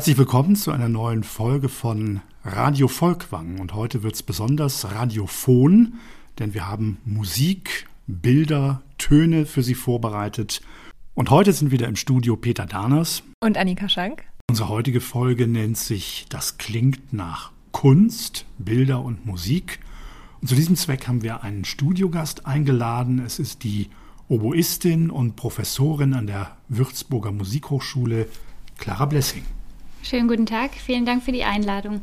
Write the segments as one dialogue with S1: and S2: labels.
S1: Herzlich willkommen zu einer neuen Folge von Radio Volkwang. Und heute wird es besonders radiophon, denn wir haben Musik, Bilder, Töne für Sie vorbereitet. Und heute sind wieder im Studio Peter Daners
S2: und Annika Schank.
S1: Unsere heutige Folge nennt sich Das klingt nach Kunst, Bilder und Musik. Und zu diesem Zweck haben wir einen Studiogast eingeladen. Es ist die Oboistin und Professorin an der Würzburger Musikhochschule Clara Blessing.
S3: Schönen guten Tag, vielen Dank für die Einladung.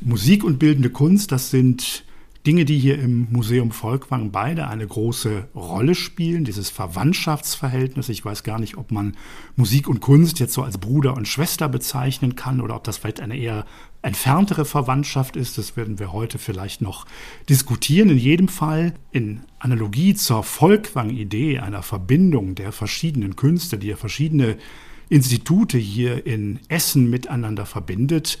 S1: Musik und bildende Kunst, das sind Dinge, die hier im Museum Volkwang beide eine große Rolle spielen. Dieses Verwandtschaftsverhältnis. Ich weiß gar nicht, ob man Musik und Kunst jetzt so als Bruder und Schwester bezeichnen kann oder ob das vielleicht eine eher entferntere Verwandtschaft ist. Das werden wir heute vielleicht noch diskutieren. In jedem Fall in Analogie zur Volkwang-Idee einer Verbindung der verschiedenen Künste, die ja verschiedene Institute hier in Essen miteinander verbindet,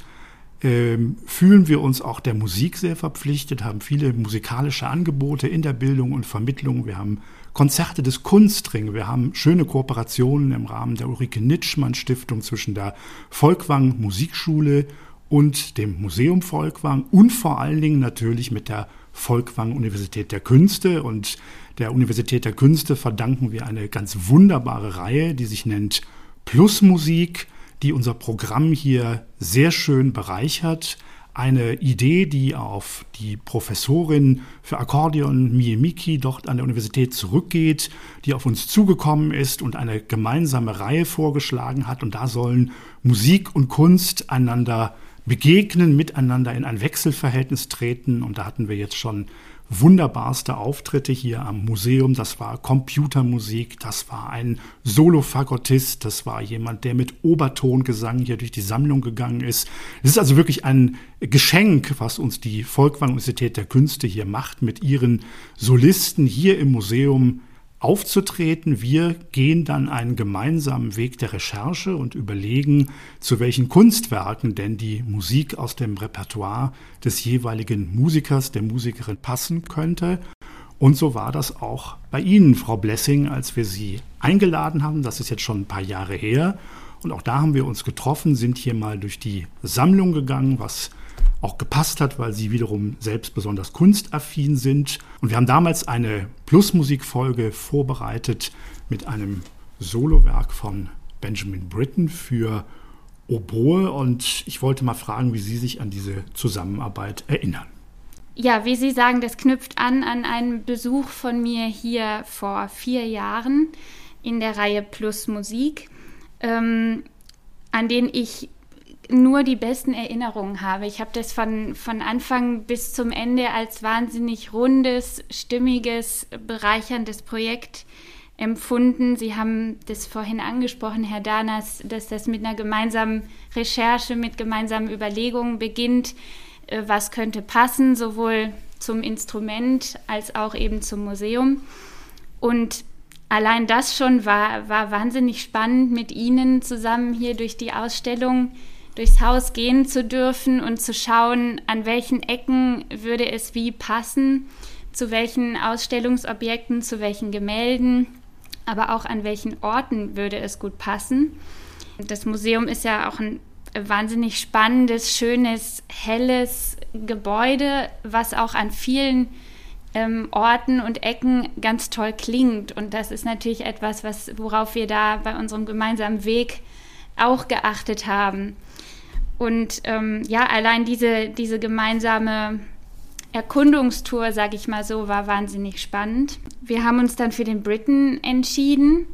S1: ähm, fühlen wir uns auch der Musik sehr verpflichtet, haben viele musikalische Angebote in der Bildung und Vermittlung. Wir haben Konzerte des Kunstring, wir haben schöne Kooperationen im Rahmen der Ulrike Nitschmann Stiftung zwischen der Volkwang Musikschule und dem Museum Volkwang und vor allen Dingen natürlich mit der Volkwang Universität der Künste. Und der Universität der Künste verdanken wir eine ganz wunderbare Reihe, die sich nennt plus Musik, die unser Programm hier sehr schön bereichert. Eine Idee, die auf die Professorin für Akkordeon Miemiki dort an der Universität zurückgeht, die auf uns zugekommen ist und eine gemeinsame Reihe vorgeschlagen hat. Und da sollen Musik und Kunst einander begegnen, miteinander in ein Wechselverhältnis treten. Und da hatten wir jetzt schon wunderbarste Auftritte hier am Museum. Das war Computermusik, das war ein Solofagottist, das war jemand, der mit Obertongesang hier durch die Sammlung gegangen ist. Es ist also wirklich ein Geschenk, was uns die Volkwang Universität der Künste hier macht, mit ihren Solisten hier im Museum aufzutreten. Wir gehen dann einen gemeinsamen Weg der Recherche und überlegen, zu welchen Kunstwerken denn die Musik aus dem Repertoire des jeweiligen Musikers, der Musikerin passen könnte. Und so war das auch bei Ihnen, Frau Blessing, als wir Sie eingeladen haben. Das ist jetzt schon ein paar Jahre her. Und auch da haben wir uns getroffen, sind hier mal durch die Sammlung gegangen, was auch gepasst hat, weil sie wiederum selbst besonders kunstaffin sind. Und wir haben damals eine Plusmusikfolge vorbereitet mit einem Solowerk von Benjamin Britten für Oboe. Und ich wollte mal fragen, wie Sie sich an diese Zusammenarbeit erinnern.
S3: Ja, wie Sie sagen, das knüpft an an einen Besuch von mir hier vor vier Jahren in der Reihe Plus Musik, ähm, an den ich nur die besten Erinnerungen habe. Ich habe das von, von Anfang bis zum Ende als wahnsinnig rundes, stimmiges, bereicherndes Projekt empfunden. Sie haben das vorhin angesprochen, Herr Danas, dass das mit einer gemeinsamen Recherche, mit gemeinsamen Überlegungen beginnt, äh, was könnte passen, sowohl zum Instrument als auch eben zum Museum. Und allein das schon war, war wahnsinnig spannend, mit Ihnen zusammen hier durch die Ausstellung durchs Haus gehen zu dürfen und zu schauen, an welchen Ecken würde es wie passen, zu welchen Ausstellungsobjekten, zu welchen Gemälden, aber auch an welchen Orten würde es gut passen. Das Museum ist ja auch ein wahnsinnig spannendes, schönes, helles Gebäude, was auch an vielen ähm, Orten und Ecken ganz toll klingt. Und das ist natürlich etwas, was, worauf wir da bei unserem gemeinsamen Weg auch geachtet haben. Und ähm, ja, allein diese, diese gemeinsame Erkundungstour, sage ich mal so, war wahnsinnig spannend. Wir haben uns dann für den Britain entschieden.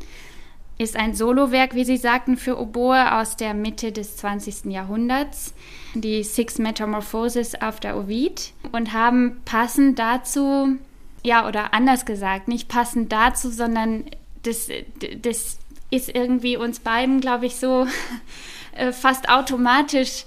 S3: Ist ein Solowerk, wie Sie sagten, für Oboe aus der Mitte des 20. Jahrhunderts. Die Six Metamorphoses auf der Ovid. Und haben passend dazu, ja, oder anders gesagt, nicht passend dazu, sondern das, das ist irgendwie uns beiden, glaube ich, so äh, fast automatisch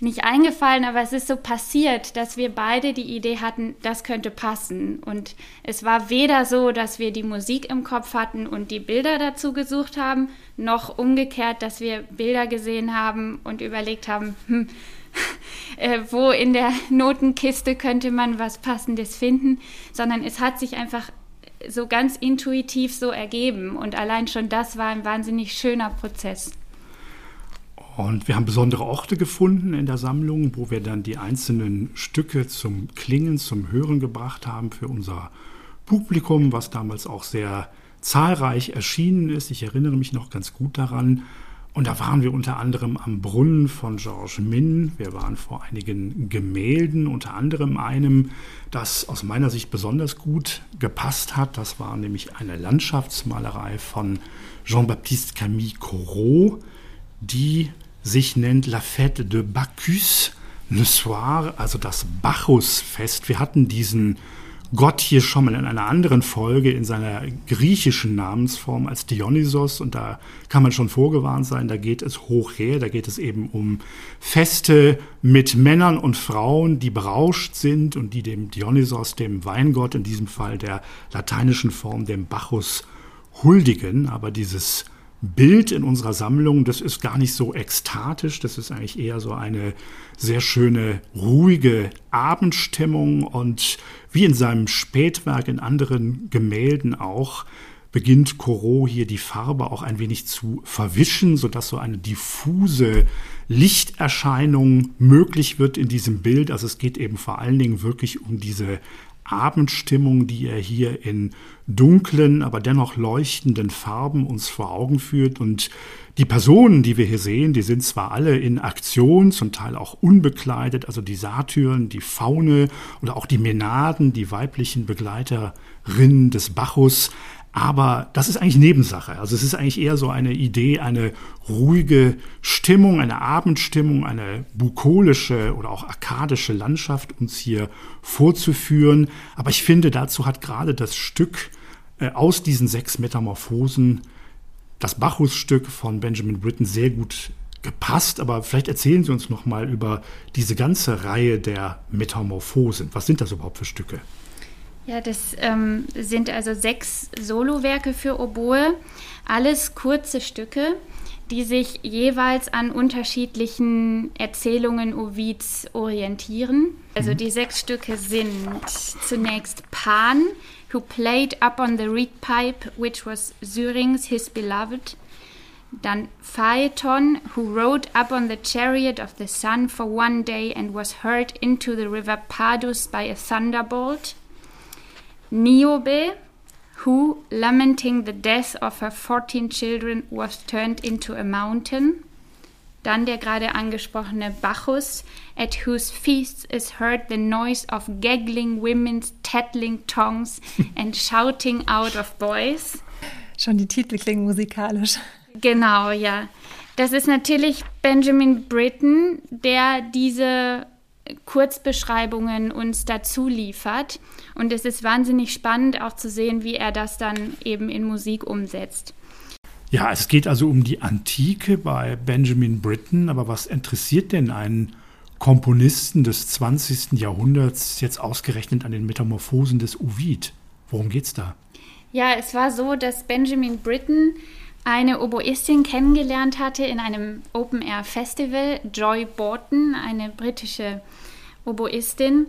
S3: nicht eingefallen, aber es ist so passiert, dass wir beide die Idee hatten, das könnte passen. Und es war weder so, dass wir die Musik im Kopf hatten und die Bilder dazu gesucht haben, noch umgekehrt, dass wir Bilder gesehen haben und überlegt haben, hm, äh, wo in der Notenkiste könnte man was Passendes finden, sondern es hat sich einfach so ganz intuitiv so ergeben. Und allein schon das war ein wahnsinnig schöner Prozess.
S1: Und wir haben besondere Orte gefunden in der Sammlung, wo wir dann die einzelnen Stücke zum Klingen, zum Hören gebracht haben für unser Publikum, was damals auch sehr zahlreich erschienen ist. Ich erinnere mich noch ganz gut daran. Und da waren wir unter anderem am Brunnen von Georges Min. Wir waren vor einigen Gemälden, unter anderem einem, das aus meiner Sicht besonders gut gepasst hat. Das war nämlich eine Landschaftsmalerei von Jean-Baptiste Camille Corot, die sich nennt La Fête de Bacchus le Soir, also das Bacchusfest. Wir hatten diesen Gott hier schon mal in einer anderen Folge in seiner griechischen Namensform als Dionysos und da kann man schon vorgewarnt sein, da geht es hoch her, da geht es eben um Feste mit Männern und Frauen, die berauscht sind und die dem Dionysos, dem Weingott, in diesem Fall der lateinischen Form, dem Bacchus, huldigen. Aber dieses Bild in unserer Sammlung, das ist gar nicht so ekstatisch, das ist eigentlich eher so eine sehr schöne, ruhige Abendstimmung und wie in seinem Spätwerk in anderen Gemälden auch, beginnt Corot hier die Farbe auch ein wenig zu verwischen, sodass so eine diffuse Lichterscheinung möglich wird in diesem Bild. Also es geht eben vor allen Dingen wirklich um diese Abendstimmung, die er hier in dunklen, aber dennoch leuchtenden Farben uns vor Augen führt. Und die Personen, die wir hier sehen, die sind zwar alle in Aktion, zum Teil auch unbekleidet, also die Satyren, die Faune oder auch die Menaden, die weiblichen Begleiterinnen des Bacchus, aber das ist eigentlich Nebensache. Also es ist eigentlich eher so eine Idee, eine ruhige Stimmung, eine Abendstimmung, eine bukolische oder auch arkadische Landschaft uns hier vorzuführen. Aber ich finde, dazu hat gerade das Stück äh, aus diesen sechs Metamorphosen, das Bacchus-Stück von Benjamin Britten, sehr gut gepasst. Aber vielleicht erzählen Sie uns noch mal über diese ganze Reihe der Metamorphosen. Was sind das überhaupt für Stücke?
S3: Ja, das ähm, sind also sechs Solowerke für Oboe, alles kurze Stücke, die sich jeweils an unterschiedlichen Erzählungen Ovids orientieren. Also mhm. die sechs Stücke sind zunächst Pan, who played up on the reed pipe, which was Syrinx, his beloved. Dann Phaeton, who rode up on the chariot of the sun for one day and was hurled into the river Padus by a thunderbolt. Niobe, who, lamenting the death of her 14 children, was turned into a mountain. Dann der gerade angesprochene Bacchus, at whose feasts is heard the noise of gaggling women's tattling tongues and shouting out of boys.
S2: Schon die Titel klingen musikalisch.
S3: Genau, ja. Das ist natürlich Benjamin Britten, der diese Kurzbeschreibungen uns dazu liefert. Und es ist wahnsinnig spannend auch zu sehen, wie er das dann eben in Musik umsetzt.
S1: Ja, es geht also um die Antike bei Benjamin Britten, aber was interessiert denn einen Komponisten des 20. Jahrhunderts jetzt ausgerechnet an den Metamorphosen des Ovid? Worum geht's da?
S3: Ja, es war so, dass Benjamin Britten eine Oboistin kennengelernt hatte in einem Open-Air-Festival, Joy Borton, eine britische Oboistin.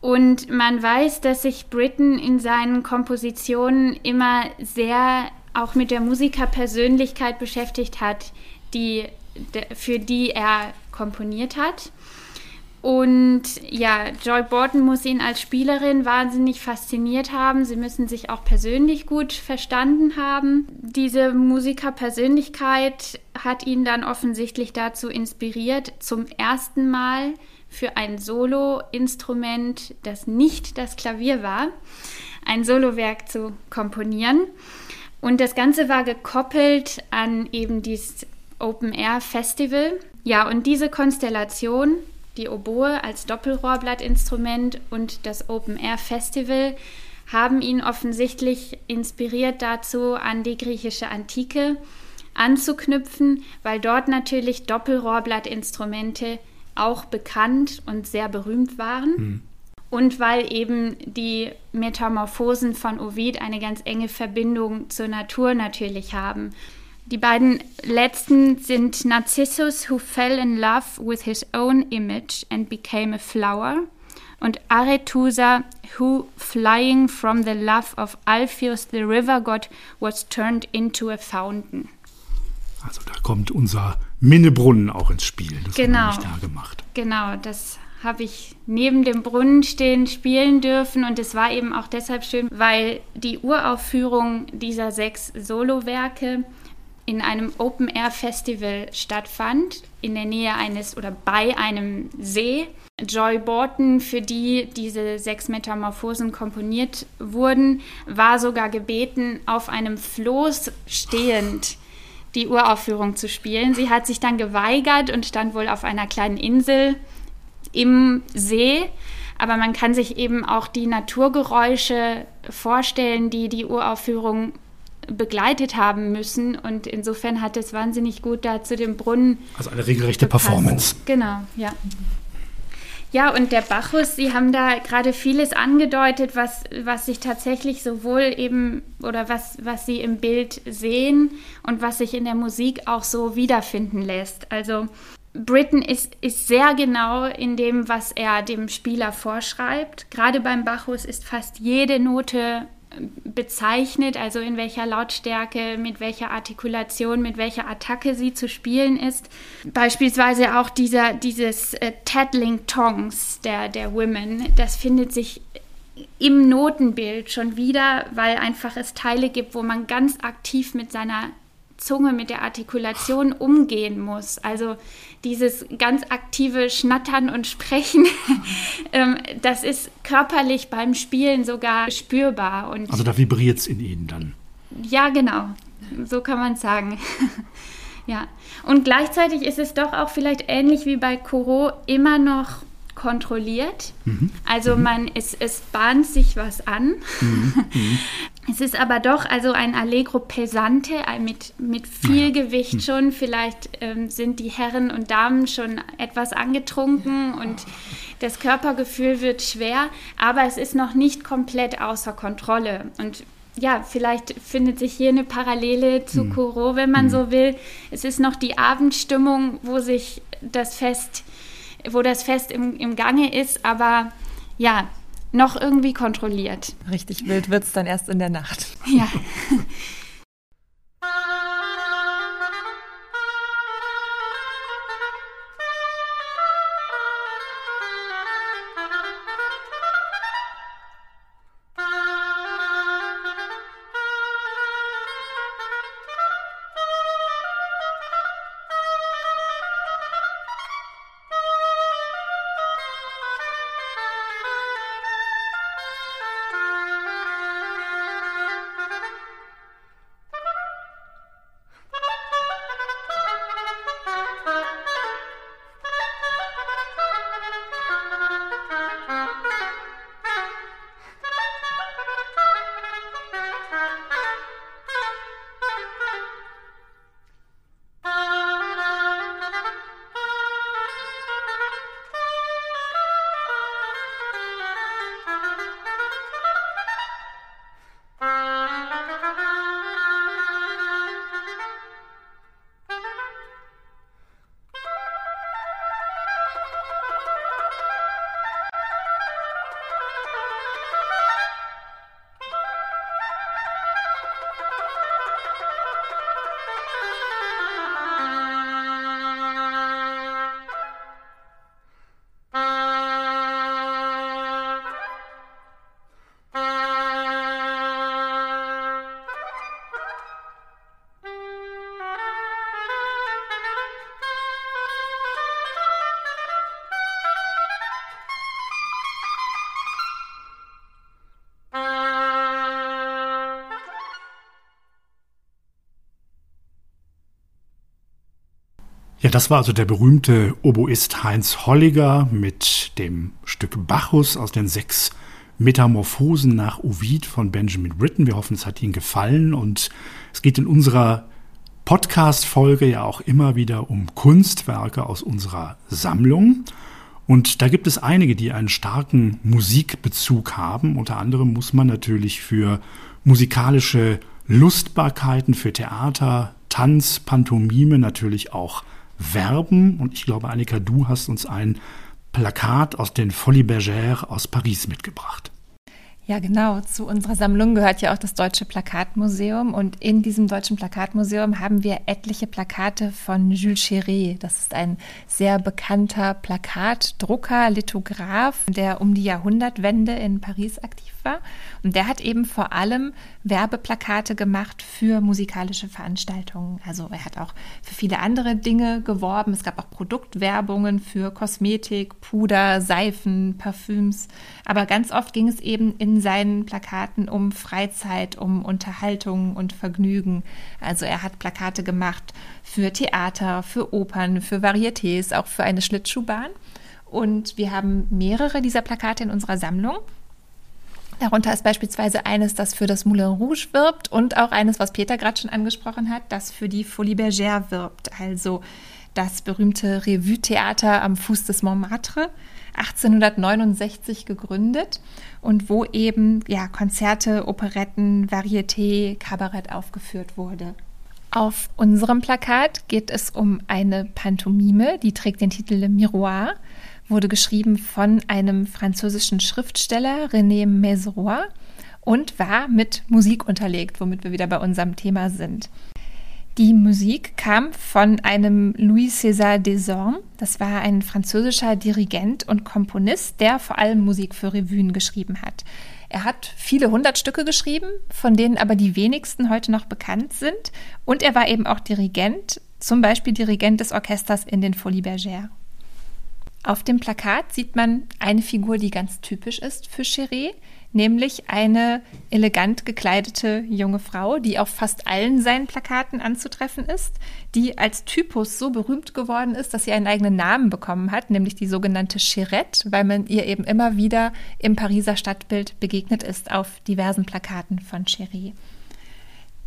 S3: Und man weiß, dass sich Britten in seinen Kompositionen immer sehr auch mit der Musikerpersönlichkeit beschäftigt hat, die, für die er komponiert hat. Und ja, Joy Borton muss ihn als Spielerin wahnsinnig fasziniert haben. Sie müssen sich auch persönlich gut verstanden haben. Diese Musikerpersönlichkeit hat ihn dann offensichtlich dazu inspiriert, zum ersten Mal für ein Solo-Instrument, das nicht das Klavier war, ein Solowerk zu komponieren. Und das Ganze war gekoppelt an eben dieses Open Air Festival. Ja, und diese Konstellation die Oboe als Doppelrohrblattinstrument und das Open Air Festival haben ihn offensichtlich inspiriert dazu, an die griechische Antike anzuknüpfen, weil dort natürlich Doppelrohrblattinstrumente auch bekannt und sehr berühmt waren. Mhm. Und weil eben die Metamorphosen von Ovid eine ganz enge Verbindung zur Natur natürlich haben. Die beiden letzten sind Narcissus, who fell in love with his own image and became a flower, und Arethusa, who, flying from the love of Alpheus the river god, was turned into a fountain.
S1: Also da kommt unser Minnebrunnen auch ins Spiel.
S3: Das genau. haben wir da gemacht. Genau, das habe ich neben dem Brunnen stehen spielen dürfen und es war eben auch deshalb schön, weil die Uraufführung dieser sechs Solowerke in einem Open-Air-Festival stattfand, in der Nähe eines oder bei einem See. Joy Borton, für die diese sechs Metamorphosen komponiert wurden, war sogar gebeten, auf einem Floß stehend die Uraufführung zu spielen. Sie hat sich dann geweigert und stand wohl auf einer kleinen Insel im See. Aber man kann sich eben auch die Naturgeräusche vorstellen, die die Uraufführung begleitet haben müssen. Und insofern hat es wahnsinnig gut da zu dem Brunnen.
S1: Also eine regelrechte gepasst. Performance.
S3: Genau, ja. Ja, und der Bacchus, Sie haben da gerade vieles angedeutet, was, was sich tatsächlich sowohl eben oder was, was Sie im Bild sehen und was sich in der Musik auch so wiederfinden lässt. Also Britten ist, ist sehr genau in dem, was er dem Spieler vorschreibt. Gerade beim Bacchus ist fast jede Note bezeichnet, also in welcher Lautstärke, mit welcher Artikulation, mit welcher Attacke sie zu spielen ist. Beispielsweise auch dieser, dieses äh, Tattling Tongs der, der Women, das findet sich im Notenbild schon wieder, weil einfach es Teile gibt, wo man ganz aktiv mit seiner Zunge, mit der Artikulation umgehen muss. Also dieses ganz aktive Schnattern und Sprechen, ähm, das ist körperlich beim Spielen sogar spürbar. Und
S1: also da vibriert es in Ihnen dann.
S3: Ja, genau. So kann man es sagen. ja. Und gleichzeitig ist es doch auch vielleicht ähnlich wie bei Corot immer noch kontrolliert. Mhm. Also mhm. man, es, es bahnt sich was an. Mhm. mhm. Es ist aber doch also ein Allegro pesante mit, mit viel ja. Gewicht hm. schon. Vielleicht ähm, sind die Herren und Damen schon etwas angetrunken und das Körpergefühl wird schwer, aber es ist noch nicht komplett außer Kontrolle. Und ja, vielleicht findet sich hier eine Parallele zu hm. Corot, wenn man hm. so will. Es ist noch die Abendstimmung, wo sich das Fest, wo das Fest im, im Gange ist, aber ja, noch irgendwie kontrolliert.
S2: Richtig wild wird es dann erst in der Nacht.
S3: Ja.
S1: Ja, das war also der berühmte Oboist Heinz Holliger mit dem Stück Bacchus aus den sechs Metamorphosen nach Ovid von Benjamin Britten. Wir hoffen, es hat Ihnen gefallen und es geht in unserer Podcast-Folge ja auch immer wieder um Kunstwerke aus unserer Sammlung. Und da gibt es einige, die einen starken Musikbezug haben. Unter anderem muss man natürlich für musikalische Lustbarkeiten, für Theater, Tanz, Pantomime natürlich auch werben. Und ich glaube, Annika, du hast uns ein Plakat aus den Folies Bergère aus Paris mitgebracht.
S2: Ja, genau. Zu unserer Sammlung gehört ja auch das Deutsche Plakatmuseum. Und in diesem Deutschen Plakatmuseum haben wir etliche Plakate von Jules Chéret. Das ist ein sehr bekannter Plakatdrucker, Lithograph, der um die Jahrhundertwende in Paris aktiv war. Und der hat eben vor allem Werbeplakate gemacht für musikalische Veranstaltungen. Also er hat auch für viele andere Dinge geworben. Es gab auch Produktwerbungen für Kosmetik, Puder, Seifen, Parfüms. Aber ganz oft ging es eben in seinen Plakaten um Freizeit, um Unterhaltung und Vergnügen. Also er hat Plakate gemacht für Theater, für Opern, für Varietés, auch für eine Schlittschuhbahn. Und wir haben mehrere dieser Plakate in unserer Sammlung. Darunter ist beispielsweise eines, das für das Moulin Rouge wirbt und auch eines, was Peter gerade schon angesprochen hat, das für die Folie Bergère wirbt, also das berühmte Revue-Theater am Fuß des Montmartre, 1869 gegründet und wo eben ja, Konzerte, Operetten, Varieté, Kabarett aufgeführt wurde. Auf unserem Plakat geht es um eine Pantomime, die trägt den Titel Le Miroir wurde geschrieben von einem französischen Schriftsteller, René Meseroy, und war mit Musik unterlegt, womit wir wieder bei unserem Thema sind. Die Musik kam von einem Louis César Desormes. Das war ein französischer Dirigent und Komponist, der vor allem Musik für Revuen geschrieben hat. Er hat viele hundert Stücke geschrieben, von denen aber die wenigsten heute noch bekannt sind. Und er war eben auch Dirigent, zum Beispiel Dirigent des Orchesters in den Folies Bergère. Auf dem Plakat sieht man eine Figur, die ganz typisch ist für Chéré, nämlich eine elegant gekleidete junge Frau, die auf fast allen seinen Plakaten anzutreffen ist, die als Typus so berühmt geworden ist, dass sie einen eigenen Namen bekommen hat, nämlich die sogenannte Chérette, weil man ihr eben immer wieder im Pariser Stadtbild begegnet ist auf diversen Plakaten von Chéré.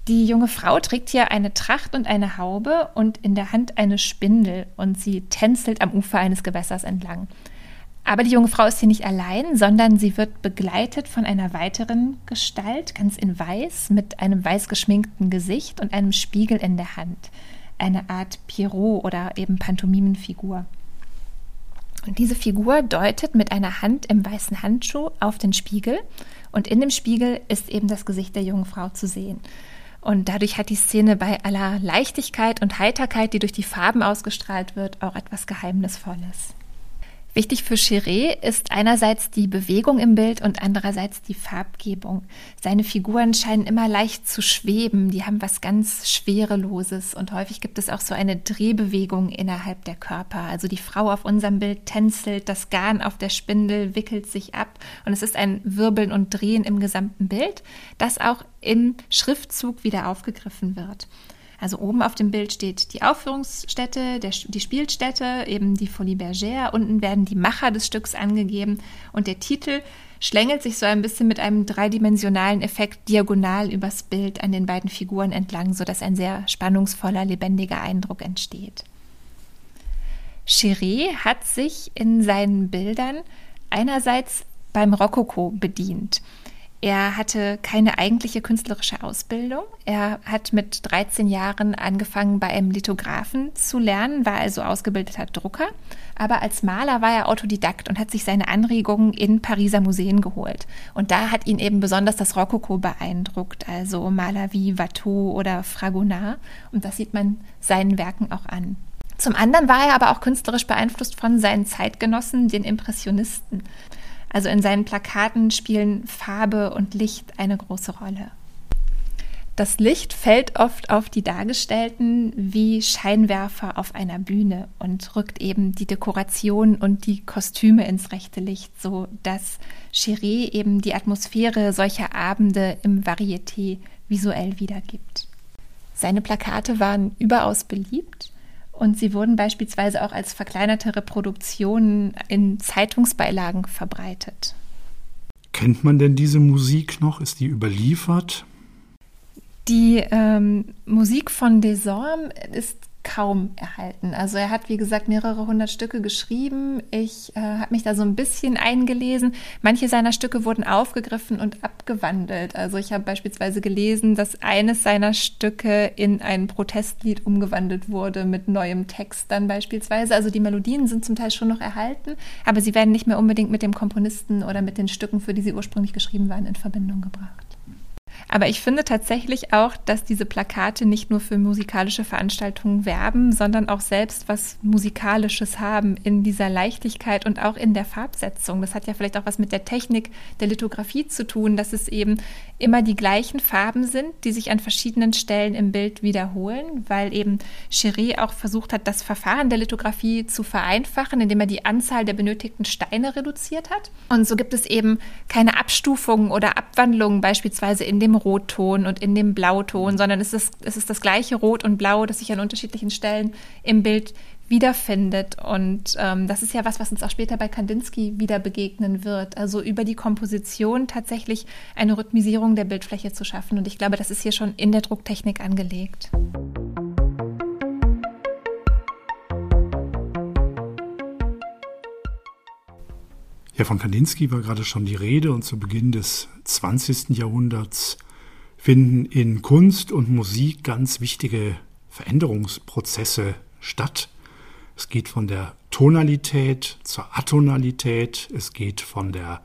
S2: Die junge Frau trägt hier eine Tracht und eine Haube und in der Hand eine Spindel und sie tänzelt am Ufer eines Gewässers entlang. Aber die junge Frau ist hier nicht allein, sondern sie wird begleitet von einer weiteren Gestalt, ganz in weiß, mit einem weiß geschminkten Gesicht und einem Spiegel in der Hand. Eine Art Pierrot oder eben Pantomimenfigur. Und diese Figur deutet mit einer Hand im weißen Handschuh auf den Spiegel und in dem Spiegel ist eben das Gesicht der jungen Frau zu sehen. Und dadurch hat die Szene bei aller Leichtigkeit und Heiterkeit, die durch die Farben ausgestrahlt wird, auch etwas Geheimnisvolles. Wichtig für Chiré ist einerseits die Bewegung im Bild und andererseits die Farbgebung. Seine Figuren scheinen immer leicht zu schweben, die haben was ganz Schwereloses und häufig gibt es auch so eine Drehbewegung innerhalb der Körper. Also die Frau auf unserem Bild tänzelt, das Garn auf der Spindel wickelt sich ab und es ist ein Wirbeln und Drehen im gesamten Bild, das auch im Schriftzug wieder aufgegriffen wird. Also oben auf dem Bild steht die Aufführungsstätte, der, die Spielstätte, eben die Folie Bergère. Unten werden die Macher des Stücks angegeben und der Titel schlängelt sich so ein bisschen mit einem dreidimensionalen Effekt diagonal übers Bild an den beiden Figuren entlang, sodass ein sehr spannungsvoller, lebendiger Eindruck entsteht. Chiré hat sich in seinen Bildern einerseits beim Rokoko bedient. Er hatte keine eigentliche künstlerische Ausbildung. Er hat mit 13 Jahren angefangen, bei einem Lithografen zu lernen, war also ausgebildeter Drucker. Aber als Maler war er Autodidakt und hat sich seine Anregungen in Pariser Museen geholt. Und da hat ihn eben besonders das Rokoko beeindruckt, also Maler wie Watteau oder Fragonard. Und das sieht man seinen Werken auch an. Zum anderen war er aber auch künstlerisch beeinflusst von seinen Zeitgenossen, den Impressionisten. Also in seinen Plakaten spielen Farbe und Licht eine große Rolle. Das Licht fällt oft auf die Dargestellten wie Scheinwerfer auf einer Bühne und rückt eben die Dekoration und die Kostüme ins rechte Licht, so dass Chiré eben die Atmosphäre solcher Abende im Varieté visuell wiedergibt. Seine Plakate waren überaus beliebt und sie wurden beispielsweise auch als verkleinerte Reproduktionen in Zeitungsbeilagen verbreitet.
S1: Kennt man denn diese Musik noch? Ist die überliefert?
S2: Die ähm, Musik von Desormes ist kaum erhalten. Also er hat, wie gesagt, mehrere hundert Stücke geschrieben. Ich äh, habe mich da so ein bisschen eingelesen. Manche seiner Stücke wurden aufgegriffen und abgewandelt. Also ich habe beispielsweise gelesen, dass eines seiner Stücke in ein Protestlied umgewandelt wurde mit neuem Text dann beispielsweise. Also die Melodien sind zum Teil schon noch erhalten, aber sie werden nicht mehr unbedingt mit dem Komponisten oder mit den Stücken, für die sie ursprünglich geschrieben waren, in Verbindung gebracht. Aber ich finde tatsächlich auch, dass diese Plakate nicht nur für musikalische Veranstaltungen werben, sondern auch selbst was Musikalisches haben in dieser Leichtigkeit und auch in der Farbsetzung. Das hat ja vielleicht auch was mit der Technik der Lithografie zu tun, dass es eben immer die gleichen Farben sind, die sich an verschiedenen Stellen im Bild wiederholen, weil eben Cheré auch versucht hat, das Verfahren der Lithografie zu vereinfachen, indem er die Anzahl der benötigten Steine reduziert hat. Und so gibt es eben keine Abstufungen oder Abwandlungen beispielsweise in dem Rotton und in dem Blauton, sondern es ist, es ist das gleiche Rot und Blau, das sich an unterschiedlichen Stellen im Bild wiederfindet. Und ähm, das ist ja was, was uns auch später bei Kandinsky wieder begegnen wird. Also über die Komposition tatsächlich eine Rhythmisierung der Bildfläche zu schaffen. Und ich glaube, das ist hier schon in der Drucktechnik angelegt.
S1: Ja, von Kandinsky war gerade schon die Rede und zu Beginn des 20. Jahrhunderts finden in Kunst und Musik ganz wichtige Veränderungsprozesse statt. Es geht von der Tonalität zur Atonalität, es geht von der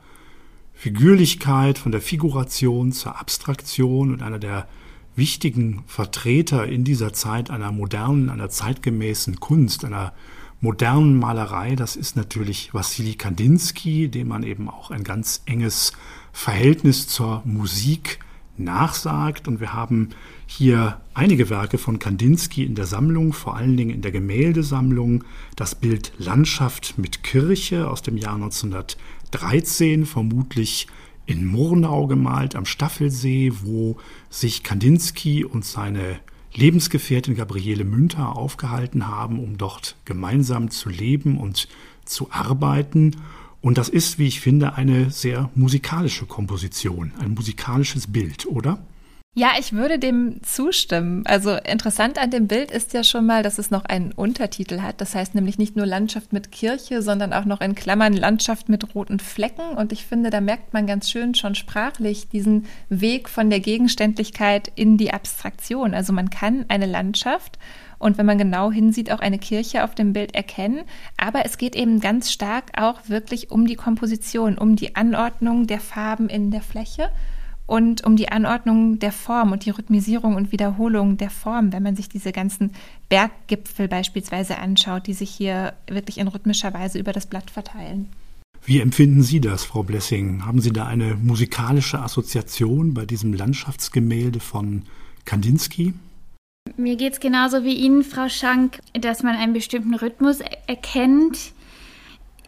S1: Figürlichkeit, von der Figuration zur Abstraktion und einer der wichtigen Vertreter in dieser Zeit einer modernen, einer zeitgemäßen Kunst, einer modernen Malerei, das ist natürlich Wassili Kandinsky, dem man eben auch ein ganz enges Verhältnis zur Musik nachsagt. Und wir haben hier einige Werke von Kandinsky in der Sammlung, vor allen Dingen in der Gemäldesammlung. Das Bild Landschaft mit Kirche aus dem Jahr 1913, vermutlich in Murnau gemalt am Staffelsee, wo sich Kandinsky und seine Lebensgefährtin Gabriele Münter aufgehalten haben, um dort gemeinsam zu leben und zu arbeiten. Und das ist, wie ich finde, eine sehr musikalische Komposition, ein musikalisches Bild, oder?
S2: Ja, ich würde dem zustimmen. Also interessant an dem Bild ist ja schon mal, dass es noch einen Untertitel hat. Das heißt nämlich nicht nur Landschaft mit Kirche, sondern auch noch in Klammern Landschaft mit roten Flecken. Und ich finde, da merkt man ganz schön schon sprachlich diesen Weg von der Gegenständlichkeit in die Abstraktion. Also man kann eine Landschaft und wenn man genau hinsieht, auch eine Kirche auf dem Bild erkennen. Aber es geht eben ganz stark auch wirklich um die Komposition, um die Anordnung der Farben in der Fläche und um die Anordnung der Form und die Rhythmisierung und Wiederholung der Form, wenn man sich diese ganzen Berggipfel beispielsweise anschaut, die sich hier wirklich in rhythmischer Weise über das Blatt verteilen.
S1: Wie empfinden Sie das, Frau Blessing? Haben Sie da eine musikalische Assoziation bei diesem Landschaftsgemälde von Kandinsky?
S3: Mir geht es genauso wie Ihnen, Frau Schank, dass man einen bestimmten Rhythmus erkennt.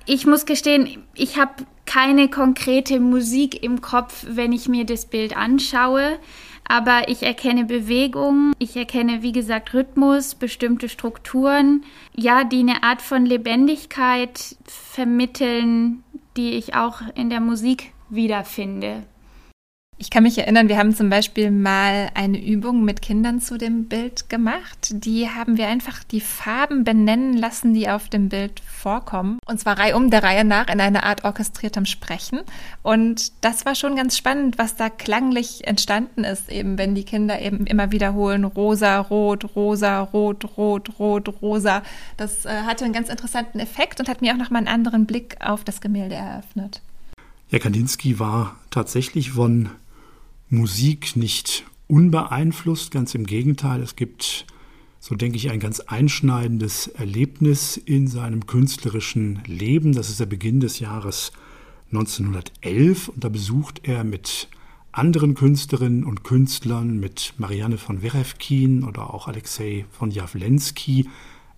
S3: Ich muss gestehen, ich habe keine konkrete Musik im Kopf, wenn ich mir das Bild anschaue. Aber ich erkenne Bewegung, ich erkenne, wie gesagt, Rhythmus, bestimmte Strukturen, ja, die eine Art von Lebendigkeit vermitteln, die ich auch in der Musik wiederfinde.
S2: Ich kann mich erinnern, wir haben zum Beispiel mal eine Übung mit Kindern zu dem Bild gemacht. Die haben wir einfach die Farben benennen lassen, die auf dem Bild vorkommen. Und zwar reihum der Reihe nach in einer Art orchestriertem Sprechen. Und das war schon ganz spannend, was da klanglich entstanden ist, eben wenn die Kinder eben immer wiederholen, rosa, rot, rosa, rot, rot, rot, rosa. Das äh, hatte einen ganz interessanten Effekt und hat mir auch nochmal einen anderen Blick auf das Gemälde eröffnet.
S1: Ja, Kandinsky war tatsächlich von Musik nicht unbeeinflusst, ganz im Gegenteil. Es gibt, so denke ich, ein ganz einschneidendes Erlebnis in seinem künstlerischen Leben. Das ist der Beginn des Jahres 1911 und da besucht er mit anderen Künstlerinnen und Künstlern, mit Marianne von Werefkin oder auch Alexei von Jawlensky,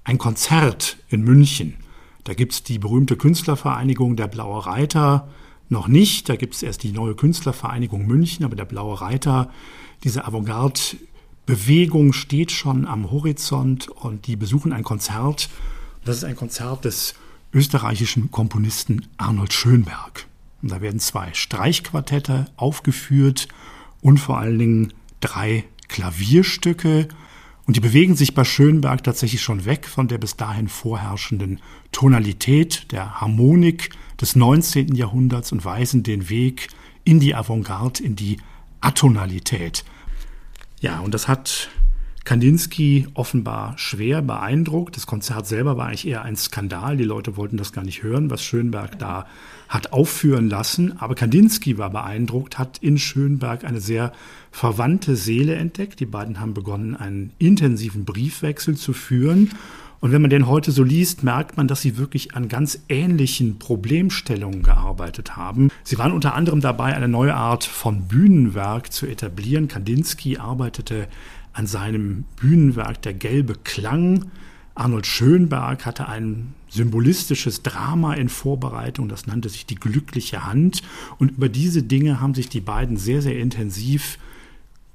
S1: ein Konzert in München. Da gibt es die berühmte Künstlervereinigung der Blaue Reiter, noch nicht. Da gibt es erst die neue Künstlervereinigung München, aber der Blaue Reiter, diese Avantgarde-Bewegung steht schon am Horizont und die besuchen ein Konzert. Das ist ein Konzert des österreichischen Komponisten Arnold Schönberg. Und da werden zwei Streichquartette aufgeführt und vor allen Dingen drei Klavierstücke. Und die bewegen sich bei Schönberg tatsächlich schon weg von der bis dahin vorherrschenden Tonalität, der Harmonik des 19. Jahrhunderts und weisen den Weg in die Avantgarde, in die Atonalität. Ja, und das hat Kandinsky offenbar schwer beeindruckt. Das Konzert selber war eigentlich eher ein Skandal. Die Leute wollten das gar nicht hören, was Schönberg da hat aufführen lassen. Aber Kandinsky war beeindruckt, hat in Schönberg eine sehr verwandte Seele entdeckt. Die beiden haben begonnen, einen intensiven Briefwechsel zu führen. Und wenn man den heute so liest, merkt man, dass sie wirklich an ganz ähnlichen Problemstellungen gearbeitet haben. Sie waren unter anderem dabei, eine neue Art von Bühnenwerk zu etablieren. Kandinsky arbeitete an seinem Bühnenwerk Der gelbe Klang. Arnold Schönberg hatte ein symbolistisches Drama in Vorbereitung, das nannte sich Die glückliche Hand. Und über diese Dinge haben sich die beiden sehr, sehr intensiv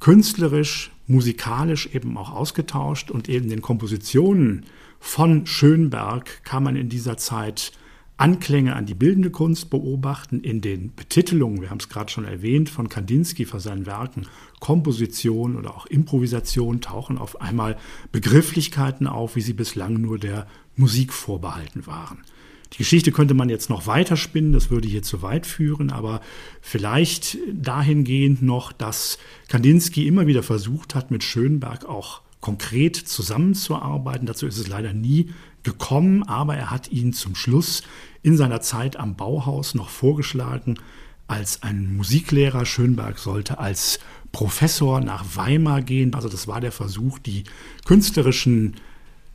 S1: künstlerisch, musikalisch eben auch ausgetauscht und eben den Kompositionen von Schönberg kann man in dieser Zeit Anklänge an die bildende Kunst beobachten in den Betitelungen, wir haben es gerade schon erwähnt, von Kandinsky für seinen Werken Komposition oder auch Improvisation tauchen auf einmal Begrifflichkeiten auf, wie sie bislang nur der Musik vorbehalten waren. Die Geschichte könnte man jetzt noch weiter spinnen, das würde hier zu weit führen, aber vielleicht dahingehend noch, dass Kandinsky immer wieder versucht hat, mit Schönberg auch konkret zusammenzuarbeiten. Dazu ist es leider nie gekommen, aber er hat ihn zum Schluss in seiner Zeit am Bauhaus noch vorgeschlagen als ein Musiklehrer. Schönberg sollte als Professor nach Weimar gehen. Also das war der Versuch, die künstlerischen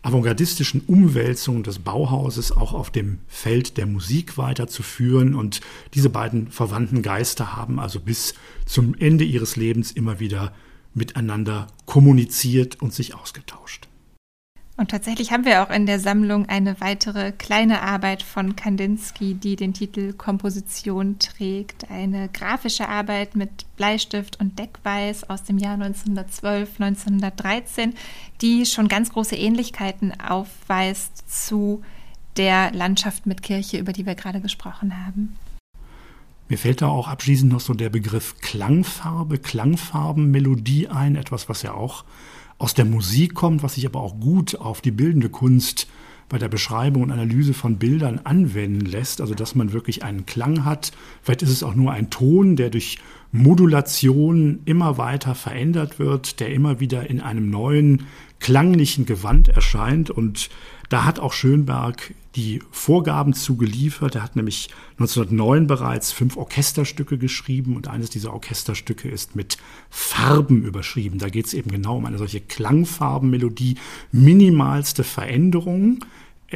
S1: avantgardistischen Umwälzungen des Bauhauses auch auf dem Feld der Musik weiterzuführen. Und diese beiden verwandten Geister haben also bis zum Ende ihres Lebens immer wieder miteinander kommuniziert und sich ausgetauscht.
S2: Und tatsächlich haben wir auch in der Sammlung eine weitere kleine Arbeit von Kandinsky, die den Titel Komposition trägt. Eine grafische Arbeit mit Bleistift und Deckweiß aus dem Jahr 1912, 1913, die schon ganz große Ähnlichkeiten aufweist zu der Landschaft mit Kirche, über die wir gerade gesprochen haben.
S1: Mir fällt da auch abschließend noch so der Begriff Klangfarbe, Klangfarbenmelodie ein, etwas, was ja auch aus der Musik kommt, was sich aber auch gut auf die bildende Kunst bei der Beschreibung und Analyse von Bildern anwenden lässt, also dass man wirklich einen Klang hat. Vielleicht ist es auch nur ein Ton, der durch Modulation immer weiter verändert wird, der immer wieder in einem neuen klanglichen Gewand erscheint. Und da hat auch Schönberg die Vorgaben zugeliefert. Er hat nämlich 1909 bereits fünf Orchesterstücke geschrieben und eines dieser Orchesterstücke ist mit Farben überschrieben. Da geht es eben genau um eine solche Klangfarbenmelodie, minimalste Veränderungen,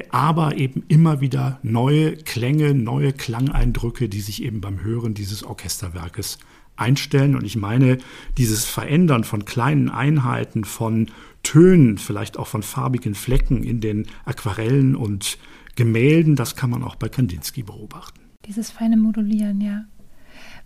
S1: aber eben immer wieder neue Klänge, neue Klangeindrücke, die sich eben beim Hören dieses Orchesterwerkes einstellen. Und ich meine, dieses Verändern von kleinen Einheiten, von Tönen, vielleicht auch von farbigen Flecken in den Aquarellen und Gemälden, das kann man auch bei Kandinsky beobachten.
S2: Dieses feine Modulieren, ja.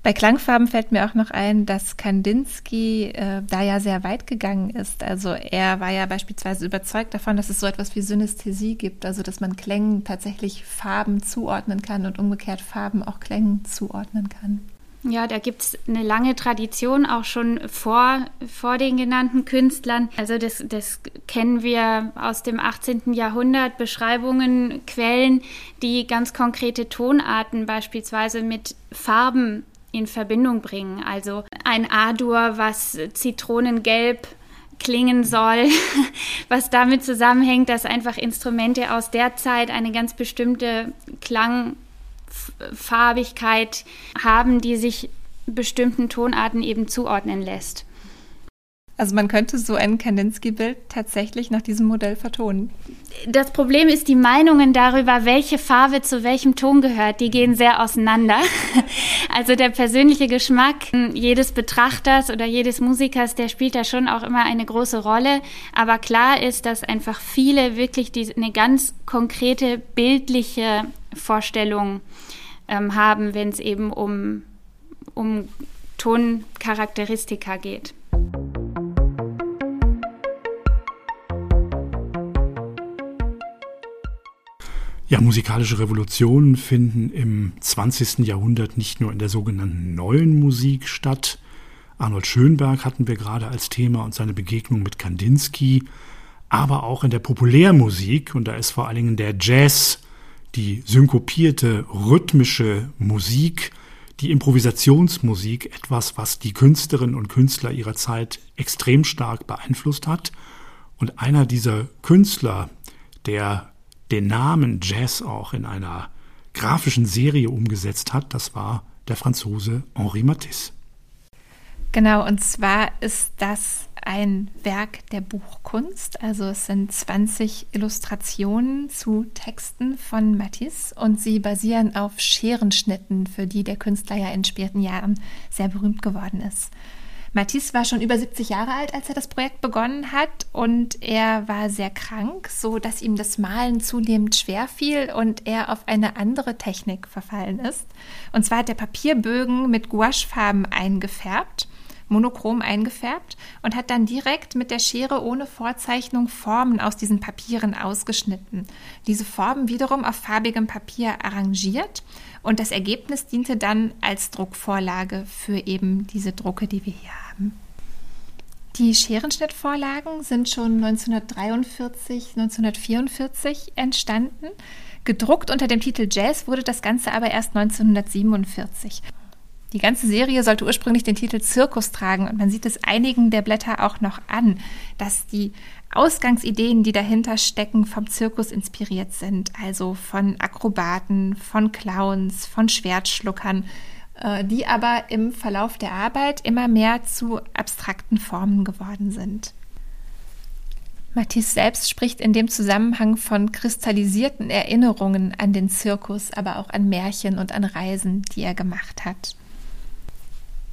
S2: Bei Klangfarben fällt mir auch noch ein, dass Kandinsky äh, da ja sehr weit gegangen ist. Also er war ja beispielsweise überzeugt davon, dass es so etwas wie Synästhesie gibt, also dass man Klängen tatsächlich Farben zuordnen kann und umgekehrt Farben auch Klängen zuordnen kann.
S3: Ja, da gibt es eine lange Tradition, auch schon vor, vor den genannten Künstlern. Also das, das kennen wir aus dem 18. Jahrhundert, Beschreibungen, Quellen, die ganz konkrete Tonarten beispielsweise mit Farben in Verbindung bringen. Also ein A-Dur, was zitronengelb klingen soll, was damit zusammenhängt, dass einfach Instrumente aus der Zeit eine ganz bestimmte Klang Farbigkeit haben, die sich bestimmten Tonarten eben zuordnen lässt.
S2: Also man könnte so ein Kandinsky-Bild tatsächlich nach diesem Modell vertonen.
S3: Das Problem ist, die Meinungen darüber, welche Farbe zu welchem Ton gehört, die gehen sehr auseinander. Also der persönliche Geschmack jedes Betrachters oder jedes Musikers, der spielt da schon auch immer eine große Rolle. Aber klar ist, dass einfach viele wirklich die, eine ganz konkrete bildliche Vorstellung ähm, haben, wenn es eben um, um Toncharakteristika geht.
S1: Ja, musikalische Revolutionen finden im 20. Jahrhundert nicht nur in der sogenannten neuen Musik statt, Arnold Schönberg hatten wir gerade als Thema und seine Begegnung mit Kandinsky, aber auch in der Populärmusik und da ist vor allen Dingen der Jazz, die synkopierte rhythmische Musik, die Improvisationsmusik etwas, was die Künstlerinnen und Künstler ihrer Zeit extrem stark beeinflusst hat. Und einer dieser Künstler, der den Namen Jazz auch in einer grafischen Serie umgesetzt hat, das war der Franzose Henri Matisse.
S2: Genau, und zwar ist das ein Werk der Buchkunst. Also es sind 20 Illustrationen zu Texten von Matisse und sie basieren auf Scherenschnitten, für die der Künstler ja in späten Jahren sehr berühmt geworden ist. Matisse war schon über 70 Jahre alt, als er das Projekt begonnen hat und er war sehr krank, so dass ihm das Malen zunehmend schwer fiel und er auf eine andere Technik verfallen ist. Und zwar hat er Papierbögen mit Gouachefarben eingefärbt monochrom eingefärbt und hat dann direkt mit der Schere ohne Vorzeichnung Formen aus diesen Papieren ausgeschnitten. Diese Formen wiederum auf farbigem Papier arrangiert und das Ergebnis diente dann als Druckvorlage für eben diese Drucke, die wir hier haben. Die Scherenschnittvorlagen sind schon 1943, 1944 entstanden. Gedruckt unter dem Titel Jazz wurde das Ganze aber erst 1947. Die ganze Serie sollte ursprünglich den Titel Zirkus tragen und man sieht es einigen der Blätter auch noch an, dass die Ausgangsideen, die dahinter stecken, vom Zirkus inspiriert sind, also von Akrobaten, von Clowns, von Schwertschluckern, äh, die aber im Verlauf der Arbeit immer mehr zu abstrakten Formen geworden sind. Matisse selbst spricht in dem Zusammenhang von kristallisierten Erinnerungen an den Zirkus, aber auch an Märchen und an Reisen, die er gemacht hat.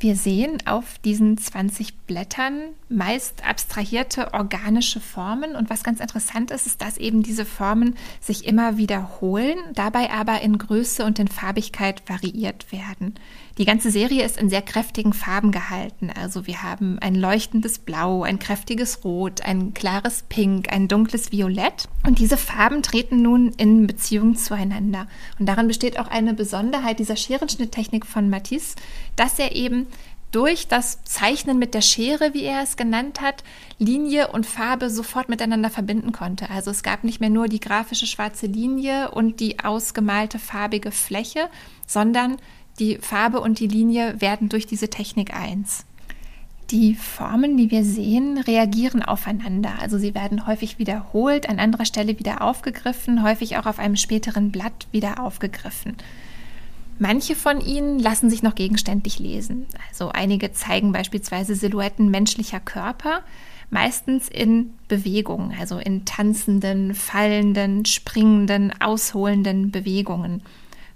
S2: Wir sehen auf diesen 20 Blättern meist abstrahierte organische Formen und was ganz interessant ist, ist, dass eben diese Formen sich immer wiederholen, dabei aber in Größe und in Farbigkeit variiert werden. Die ganze Serie ist in sehr kräftigen Farben gehalten. Also wir haben ein leuchtendes Blau, ein kräftiges Rot, ein klares Pink, ein dunkles Violett. Und diese Farben treten nun in Beziehung zueinander. Und darin besteht auch eine Besonderheit dieser Scherenschnitttechnik von Matisse, dass er eben durch das Zeichnen mit der Schere, wie er es genannt hat, Linie und Farbe sofort miteinander verbinden konnte. Also es gab nicht mehr nur die grafische schwarze Linie und die ausgemalte farbige Fläche, sondern die Farbe und die Linie werden durch diese Technik eins. Die Formen, die wir sehen, reagieren aufeinander. Also sie werden häufig wiederholt, an anderer Stelle wieder aufgegriffen, häufig auch auf einem späteren Blatt wieder aufgegriffen. Manche von ihnen lassen sich noch gegenständlich lesen. Also einige zeigen beispielsweise Silhouetten menschlicher Körper, meistens in Bewegung, also in tanzenden, fallenden, springenden, ausholenden Bewegungen.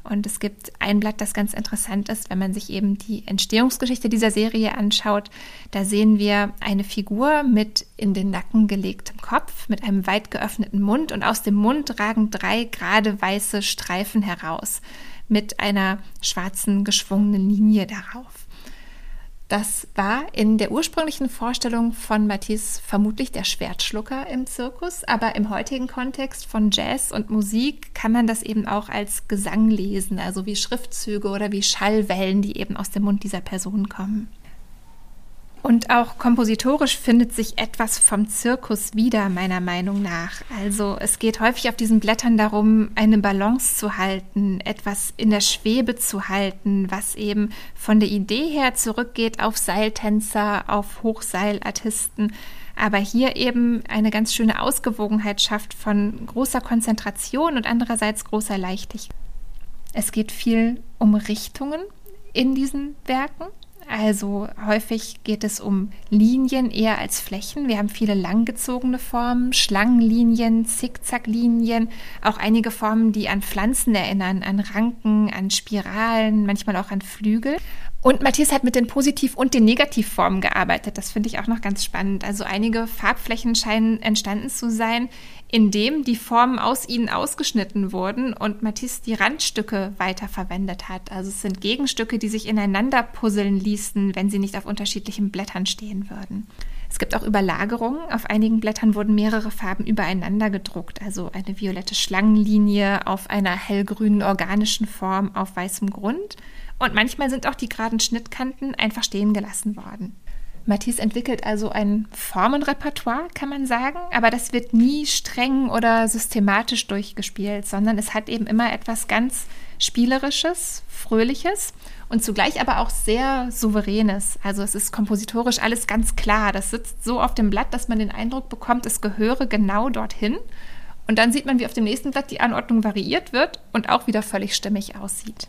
S2: Und es gibt ein Blatt, das ganz interessant ist, wenn man sich eben die Entstehungsgeschichte dieser Serie anschaut. Da sehen wir eine Figur mit in den Nacken gelegtem Kopf, mit einem weit geöffneten Mund und aus dem Mund ragen drei gerade weiße Streifen heraus mit einer schwarzen geschwungenen Linie darauf. Das war in der ursprünglichen Vorstellung von Matisse vermutlich der Schwertschlucker im Zirkus, aber im heutigen Kontext von Jazz und Musik kann man das eben auch als Gesang lesen, also wie Schriftzüge oder wie Schallwellen, die eben aus dem Mund dieser Person kommen. Und auch kompositorisch findet sich etwas vom Zirkus wieder, meiner Meinung nach. Also es geht häufig auf diesen Blättern darum, eine Balance zu halten, etwas in der Schwebe zu halten, was eben von der Idee her zurückgeht auf Seiltänzer, auf Hochseilartisten, aber hier eben eine ganz schöne Ausgewogenheit schafft von großer Konzentration und andererseits großer Leichtigkeit. Es geht viel um Richtungen in diesen Werken. Also häufig geht es um Linien eher als Flächen. Wir haben viele langgezogene Formen, Schlangenlinien, Zickzacklinien, auch einige Formen, die an Pflanzen erinnern, an Ranken, an Spiralen, manchmal auch an Flügel. Und Matthias hat mit den Positiv- und den Negativformen gearbeitet. Das finde ich auch noch ganz spannend. Also einige Farbflächen scheinen entstanden zu sein, indem die Formen aus ihnen ausgeschnitten wurden und Matisse die Randstücke weiterverwendet hat. Also es sind Gegenstücke, die sich ineinander puzzeln ließen, wenn sie nicht auf unterschiedlichen Blättern stehen würden. Es gibt auch Überlagerungen. Auf einigen Blättern wurden mehrere Farben übereinander gedruckt, also eine violette Schlangenlinie auf einer hellgrünen organischen Form auf weißem Grund und manchmal sind auch die geraden Schnittkanten einfach stehen gelassen worden. Matisse entwickelt also ein Formenrepertoire, kann man sagen, aber das wird nie streng oder systematisch durchgespielt, sondern es hat eben immer etwas ganz Spielerisches, Fröhliches und zugleich aber auch sehr Souveränes. Also es ist kompositorisch alles ganz klar. Das sitzt so auf dem Blatt, dass man den Eindruck bekommt, es gehöre genau dorthin. Und dann sieht man, wie auf dem nächsten Blatt die Anordnung variiert wird und auch wieder völlig stimmig aussieht.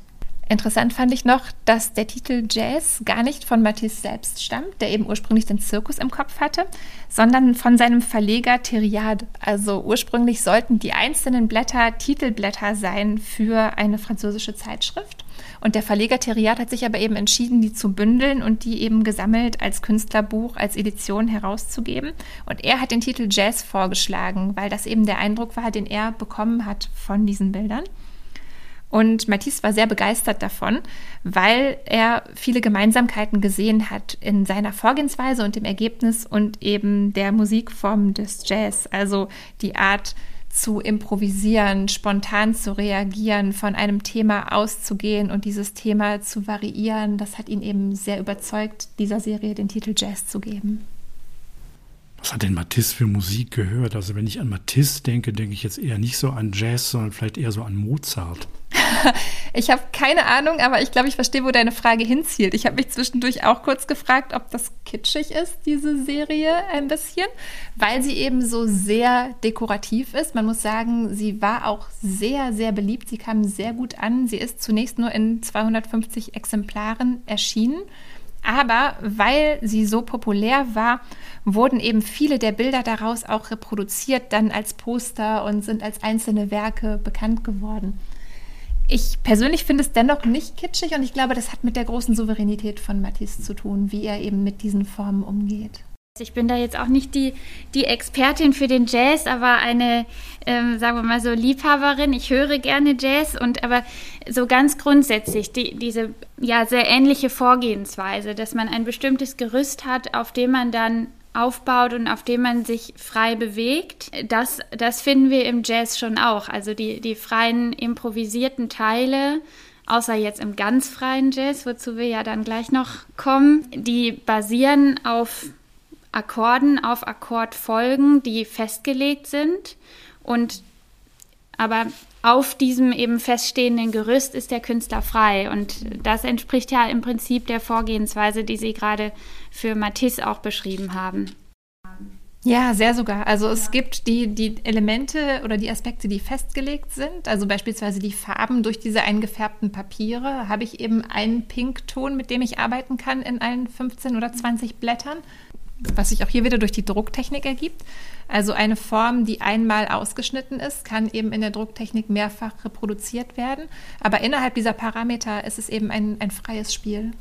S2: Interessant fand ich noch, dass der Titel Jazz gar nicht von Matisse selbst stammt, der eben ursprünglich den Zirkus im Kopf hatte, sondern von seinem Verleger Theriade. Also ursprünglich sollten die einzelnen Blätter Titelblätter sein für eine französische Zeitschrift. Und der Verleger Theriade hat sich aber eben entschieden, die zu bündeln und die eben gesammelt als Künstlerbuch, als Edition herauszugeben. Und er hat den Titel Jazz vorgeschlagen, weil das eben der Eindruck war, den er bekommen hat von diesen Bildern. Und Matisse war sehr begeistert davon, weil er viele Gemeinsamkeiten gesehen hat in seiner Vorgehensweise und dem Ergebnis und eben der Musikform des Jazz. Also die Art zu improvisieren, spontan zu reagieren, von einem Thema auszugehen und dieses Thema zu variieren. Das hat ihn eben sehr überzeugt, dieser Serie den Titel Jazz zu geben.
S1: Was hat denn Matisse für Musik gehört? Also wenn ich an Matisse denke, denke ich jetzt eher nicht so an Jazz, sondern vielleicht eher so an Mozart.
S2: ich habe keine Ahnung, aber ich glaube, ich verstehe, wo deine Frage hinzielt. Ich habe mich zwischendurch auch kurz gefragt, ob das kitschig ist, diese Serie ein bisschen, weil sie eben so sehr dekorativ ist. Man muss sagen, sie war auch sehr, sehr beliebt. Sie kam sehr gut an. Sie ist zunächst nur in 250 Exemplaren erschienen. Aber weil sie so populär war, wurden eben viele der Bilder daraus auch reproduziert, dann als Poster und sind als einzelne Werke bekannt geworden. Ich persönlich finde es dennoch nicht kitschig und ich glaube, das hat mit der großen Souveränität von Matisse zu tun, wie er eben mit diesen Formen umgeht.
S3: Ich bin da jetzt auch nicht die, die Expertin für den Jazz, aber eine, ähm, sagen wir mal so, Liebhaberin. Ich höre gerne Jazz und aber so ganz grundsätzlich die, diese ja sehr ähnliche Vorgehensweise, dass man ein bestimmtes Gerüst hat, auf dem man dann aufbaut und auf dem man sich frei bewegt. Das, das finden wir im Jazz schon auch. Also die, die freien improvisierten Teile, außer jetzt im ganz freien Jazz, wozu wir ja dann gleich noch kommen, die basieren auf Akkorden auf Akkordfolgen, die festgelegt sind. Und aber auf diesem eben feststehenden Gerüst ist der Künstler frei. Und das entspricht ja im Prinzip der Vorgehensweise, die Sie gerade für Matisse auch beschrieben haben.
S2: Ja, sehr sogar. Also es gibt die, die Elemente oder die Aspekte, die festgelegt sind. Also beispielsweise die Farben durch diese eingefärbten Papiere. Habe ich eben einen Pinkton, mit dem ich arbeiten kann in allen 15 oder 20 Blättern was sich auch hier wieder durch die Drucktechnik ergibt. Also eine Form, die einmal ausgeschnitten ist, kann eben in der Drucktechnik mehrfach reproduziert werden. Aber innerhalb dieser Parameter ist es eben ein, ein freies Spiel.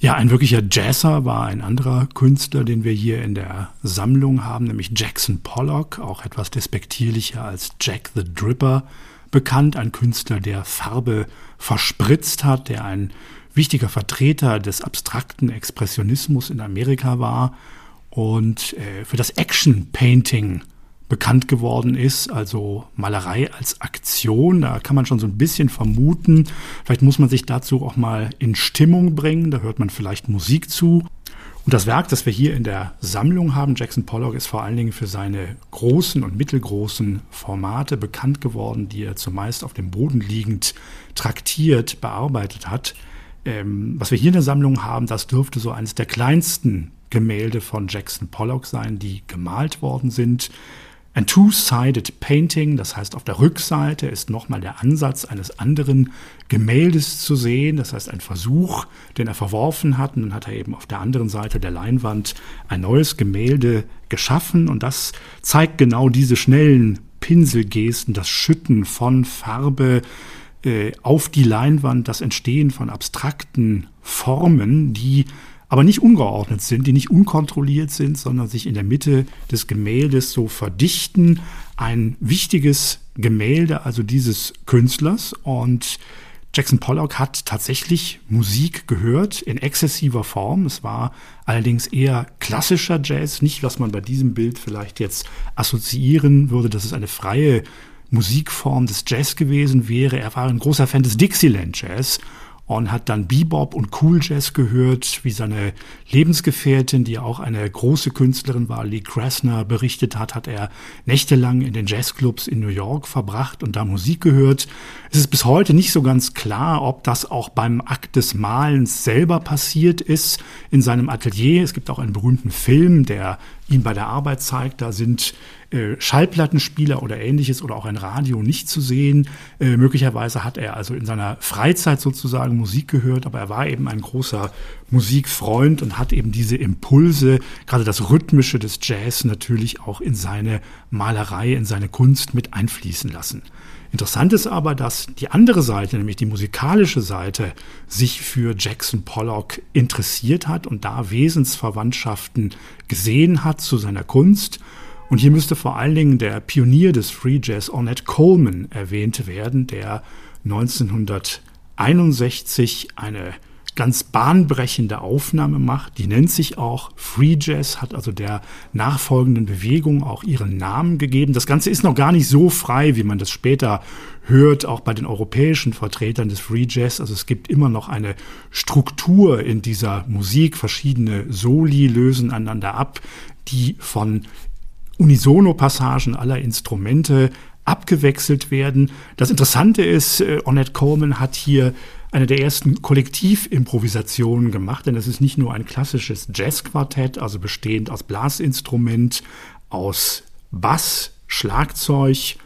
S1: Ja, ein wirklicher Jazzer war ein anderer Künstler, den wir hier in der Sammlung haben, nämlich Jackson Pollock, auch etwas despektierlicher als Jack the Dripper bekannt, ein Künstler, der Farbe verspritzt hat, der ein wichtiger Vertreter des abstrakten Expressionismus in Amerika war und äh, für das Action Painting bekannt geworden ist, also Malerei als Aktion. Da kann man schon so ein bisschen vermuten. Vielleicht muss man sich dazu auch mal in Stimmung bringen. Da hört man vielleicht Musik zu. Und das Werk, das wir hier in der Sammlung haben, Jackson Pollock, ist vor allen Dingen für seine großen und mittelgroßen Formate bekannt geworden, die er zumeist auf dem Boden liegend traktiert, bearbeitet hat. Ähm, was wir hier in der Sammlung haben, das dürfte so eines der kleinsten Gemälde von Jackson Pollock sein, die gemalt worden sind. Ein Two-Sided Painting, das heißt auf der Rückseite ist nochmal der Ansatz eines anderen Gemäldes zu sehen, das heißt ein Versuch, den er verworfen hat. Und dann hat er eben auf der anderen Seite der Leinwand ein neues Gemälde geschaffen und das zeigt genau diese schnellen Pinselgesten, das Schütten von Farbe äh, auf die Leinwand, das Entstehen von abstrakten Formen, die aber nicht ungeordnet sind, die nicht unkontrolliert sind, sondern sich in der Mitte des Gemäldes so verdichten. Ein wichtiges Gemälde also dieses Künstlers und Jackson Pollock hat tatsächlich Musik gehört in exzessiver Form. Es war allerdings eher klassischer Jazz, nicht was man bei diesem Bild vielleicht jetzt assoziieren würde, dass es eine freie Musikform des Jazz gewesen wäre. Er war ein großer Fan des Dixieland Jazz und hat dann Bebop und Cool Jazz gehört, wie seine Lebensgefährtin, die auch eine große Künstlerin war, Lee Krasner, berichtet hat, hat er nächtelang in den Jazzclubs in New York verbracht und da Musik gehört. Es ist bis heute nicht so ganz klar, ob das auch beim Akt des Malens selber passiert ist in seinem Atelier. Es gibt auch einen berühmten Film, der ihn bei der Arbeit zeigt. Da sind äh, Schallplattenspieler oder ähnliches oder auch ein Radio nicht zu sehen. Äh, möglicherweise hat er also in seiner Freizeit sozusagen Musik gehört, aber er war eben ein großer Musikfreund und hat eben diese Impulse, gerade das Rhythmische des Jazz natürlich auch in seine Malerei, in seine Kunst mit einfließen lassen. Interessant ist aber, dass die andere Seite, nämlich die musikalische Seite, sich für Jackson Pollock interessiert hat und da Wesensverwandtschaften gesehen hat zu seiner Kunst. Und hier müsste vor allen Dingen der Pionier des Free Jazz, Ornette Coleman, erwähnt werden, der 1961 eine ganz bahnbrechende Aufnahme macht. Die nennt sich auch Free Jazz, hat also der nachfolgenden Bewegung auch ihren Namen gegeben. Das Ganze ist noch gar nicht so frei, wie man das später hört, auch bei den europäischen Vertretern des Free Jazz. Also es gibt immer noch eine Struktur in dieser Musik. Verschiedene Soli lösen einander ab, die von Unisono-Passagen aller Instrumente abgewechselt werden. Das Interessante ist, äh, Ornette Coleman hat hier eine der ersten Kollektivimprovisationen gemacht, denn es ist nicht nur ein klassisches Jazzquartett, also bestehend aus Blasinstrument, aus Bass, Schlagzeug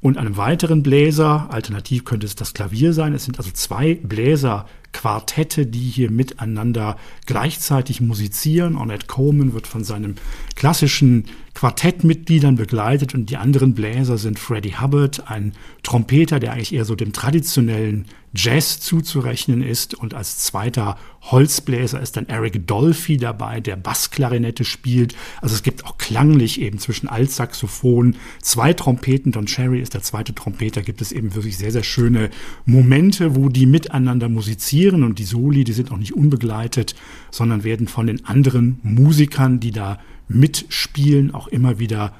S1: und einem weiteren Bläser. Alternativ könnte es das Klavier sein. Es sind also zwei Bläser Quartette, die hier miteinander gleichzeitig musizieren. Ornette Coleman wird von seinem klassischen Quartettmitgliedern begleitet und die anderen Bläser sind Freddie Hubbard, ein Trompeter, der eigentlich eher so dem traditionellen Jazz zuzurechnen ist und als zweiter Holzbläser ist dann Eric Dolphy dabei, der Bassklarinette spielt. Also es gibt auch klanglich eben zwischen Altsaxophon, zwei Trompeten, Don Cherry ist der zweite Trompeter, gibt es eben wirklich sehr, sehr schöne Momente, wo die miteinander musizieren und die Soli, die sind auch nicht unbegleitet, sondern werden von den anderen Musikern, die da mitspielen, auch immer wieder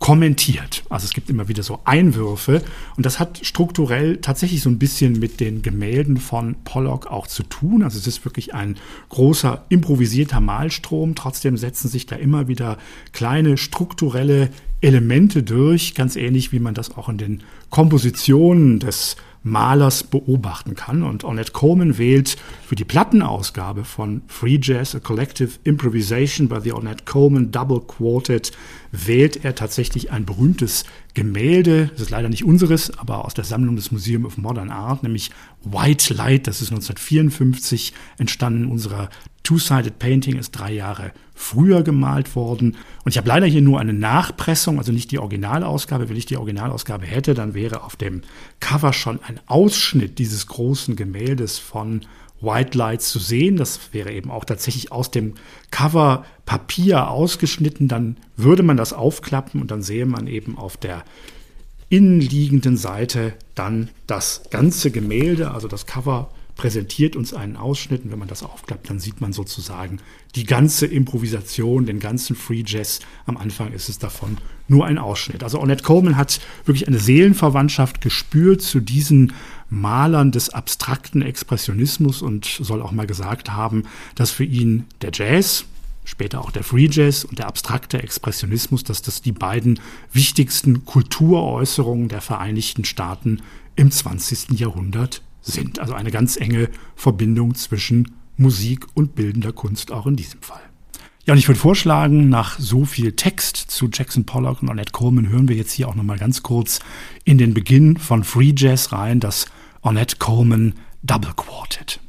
S1: kommentiert. Also es gibt immer wieder so Einwürfe und das hat strukturell tatsächlich so ein bisschen mit den Gemälden von Pollock auch zu tun. Also es ist wirklich ein großer improvisierter Malstrom. Trotzdem setzen sich da immer wieder kleine strukturelle Elemente durch, ganz ähnlich wie man das auch in den Kompositionen des Malers beobachten kann. Und Ornette Coleman wählt für die Plattenausgabe von Free Jazz, a Collective Improvisation by the Ornette Coleman Double Quartet, wählt er tatsächlich ein berühmtes Gemälde, das ist leider nicht unseres, aber aus der Sammlung des Museum of Modern Art, nämlich White Light, das ist 1954 entstanden, unserer Two-Sided Painting ist drei Jahre früher gemalt worden. Und ich habe leider hier nur eine Nachpressung, also nicht die Originalausgabe. Wenn ich die Originalausgabe hätte, dann wäre auf dem Cover schon ein Ausschnitt dieses großen Gemäldes von White Lights zu sehen. Das wäre eben auch tatsächlich aus dem Cover Papier ausgeschnitten. Dann würde man das aufklappen und dann sehe man eben auf der innenliegenden Seite dann das ganze Gemälde, also das Cover präsentiert uns einen Ausschnitt und wenn man das aufklappt, dann sieht man sozusagen die ganze Improvisation, den ganzen Free Jazz. Am Anfang ist es davon nur ein Ausschnitt. Also Ornette Coleman hat wirklich eine Seelenverwandtschaft gespürt zu diesen Malern des abstrakten Expressionismus und soll auch mal gesagt haben, dass für ihn der Jazz, später auch der Free Jazz und der abstrakte Expressionismus, dass das die beiden wichtigsten Kulturäußerungen der Vereinigten Staaten im 20. Jahrhundert sind. Also eine ganz enge Verbindung zwischen Musik und bildender Kunst auch in diesem Fall. Ja, und ich würde vorschlagen, nach so viel Text zu Jackson Pollock und Ornette Coleman hören wir jetzt hier auch nochmal ganz kurz in den Beginn von Free Jazz rein, das Ornette Coleman Double Quartet.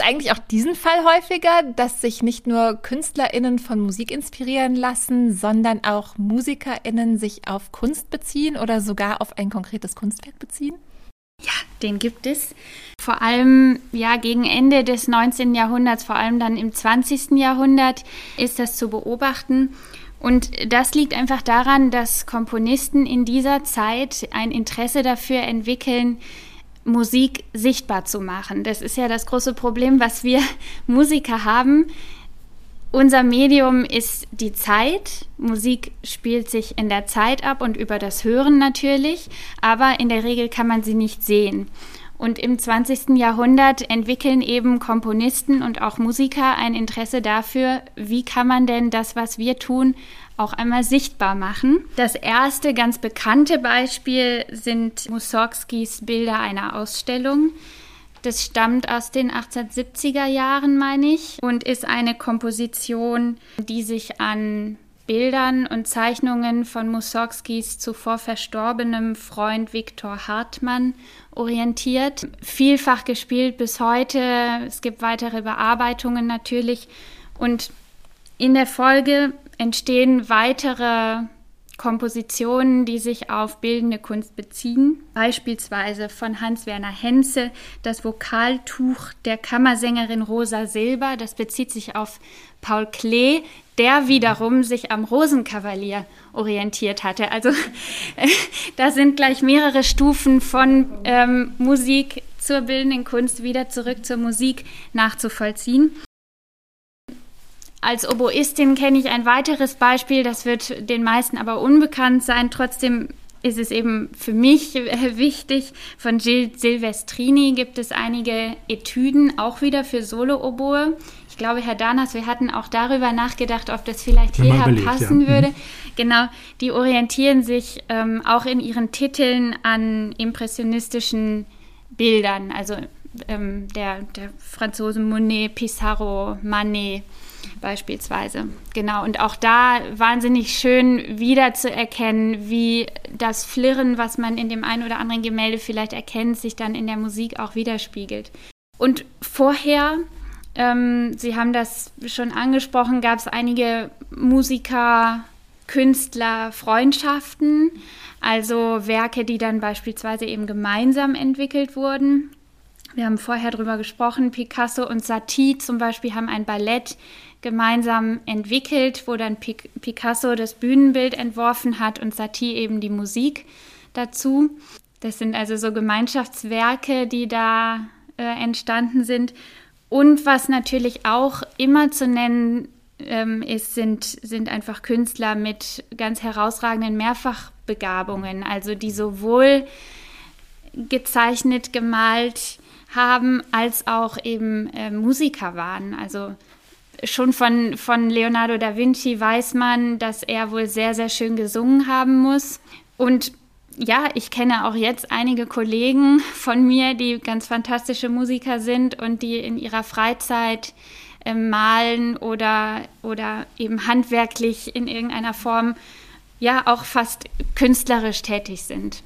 S2: Es eigentlich auch diesen Fall häufiger, dass sich nicht nur KünstlerInnen von Musik inspirieren lassen, sondern auch MusikerInnen sich auf Kunst beziehen oder sogar auf ein konkretes Kunstwerk beziehen?
S3: Ja, den gibt es. Vor allem ja gegen Ende des 19. Jahrhunderts, vor allem dann im 20. Jahrhundert ist das zu beobachten. Und das liegt einfach daran, dass Komponisten in dieser Zeit ein Interesse dafür entwickeln, Musik sichtbar zu machen. Das ist ja das große Problem, was wir Musiker haben. Unser Medium ist die Zeit. Musik spielt sich in der Zeit ab und über das Hören natürlich, aber in der Regel kann man sie nicht sehen. Und im 20. Jahrhundert entwickeln eben Komponisten und auch Musiker ein Interesse dafür, wie kann man denn das, was wir tun, auch einmal sichtbar machen. Das erste ganz bekannte Beispiel sind Mussorgskis Bilder einer Ausstellung. Das stammt aus den 1870er Jahren, meine ich, und ist eine Komposition, die sich an Bildern und Zeichnungen von Mussorgskis zuvor verstorbenem Freund Viktor Hartmann orientiert. Vielfach gespielt bis heute. Es gibt weitere Bearbeitungen natürlich. Und in der Folge entstehen weitere Kompositionen, die sich auf bildende Kunst beziehen. Beispielsweise von Hans-Werner Henze das Vokaltuch der Kammersängerin Rosa Silber. Das bezieht sich auf Paul Klee, der wiederum sich am Rosenkavalier orientiert hatte. Also da sind gleich mehrere Stufen von ähm, Musik zur bildenden Kunst wieder zurück zur Musik nachzuvollziehen. Als Oboistin kenne ich ein weiteres Beispiel, das wird den meisten aber unbekannt sein. Trotzdem ist es eben für mich wichtig. Von Gil Silvestrini gibt es einige Etüden, auch wieder für Solo-Oboe. Ich glaube, Herr Danas, wir hatten auch darüber nachgedacht, ob das vielleicht hierher belegt, passen ja. würde. Mhm. Genau, die orientieren sich ähm, auch in ihren Titeln an impressionistischen Bildern, also ähm, der, der Franzose Monet, Pissarro, Manet beispielsweise. Genau, und auch da wahnsinnig schön wiederzuerkennen, wie das Flirren, was man in dem einen oder anderen Gemälde vielleicht erkennt, sich dann in der Musik auch widerspiegelt. Und vorher, ähm, Sie haben das schon angesprochen, gab es einige Musiker, Künstler, Freundschaften, also Werke, die dann beispielsweise eben gemeinsam entwickelt wurden. Wir haben vorher darüber gesprochen, Picasso und Satie zum Beispiel haben ein Ballett gemeinsam entwickelt, wo dann Picasso das Bühnenbild entworfen hat und Satie eben die Musik dazu. Das sind also so Gemeinschaftswerke, die da äh, entstanden sind. Und was natürlich auch immer zu nennen ähm, ist, sind, sind einfach Künstler mit ganz herausragenden Mehrfachbegabungen, also die sowohl gezeichnet, gemalt haben, als auch eben äh, Musiker waren. Also schon von, von Leonardo da Vinci weiß man, dass er wohl sehr, sehr schön gesungen haben muss. Und ja, ich kenne auch jetzt einige Kollegen von mir, die ganz fantastische Musiker sind und die in ihrer Freizeit äh, malen oder, oder eben handwerklich in irgendeiner Form ja auch fast künstlerisch tätig sind.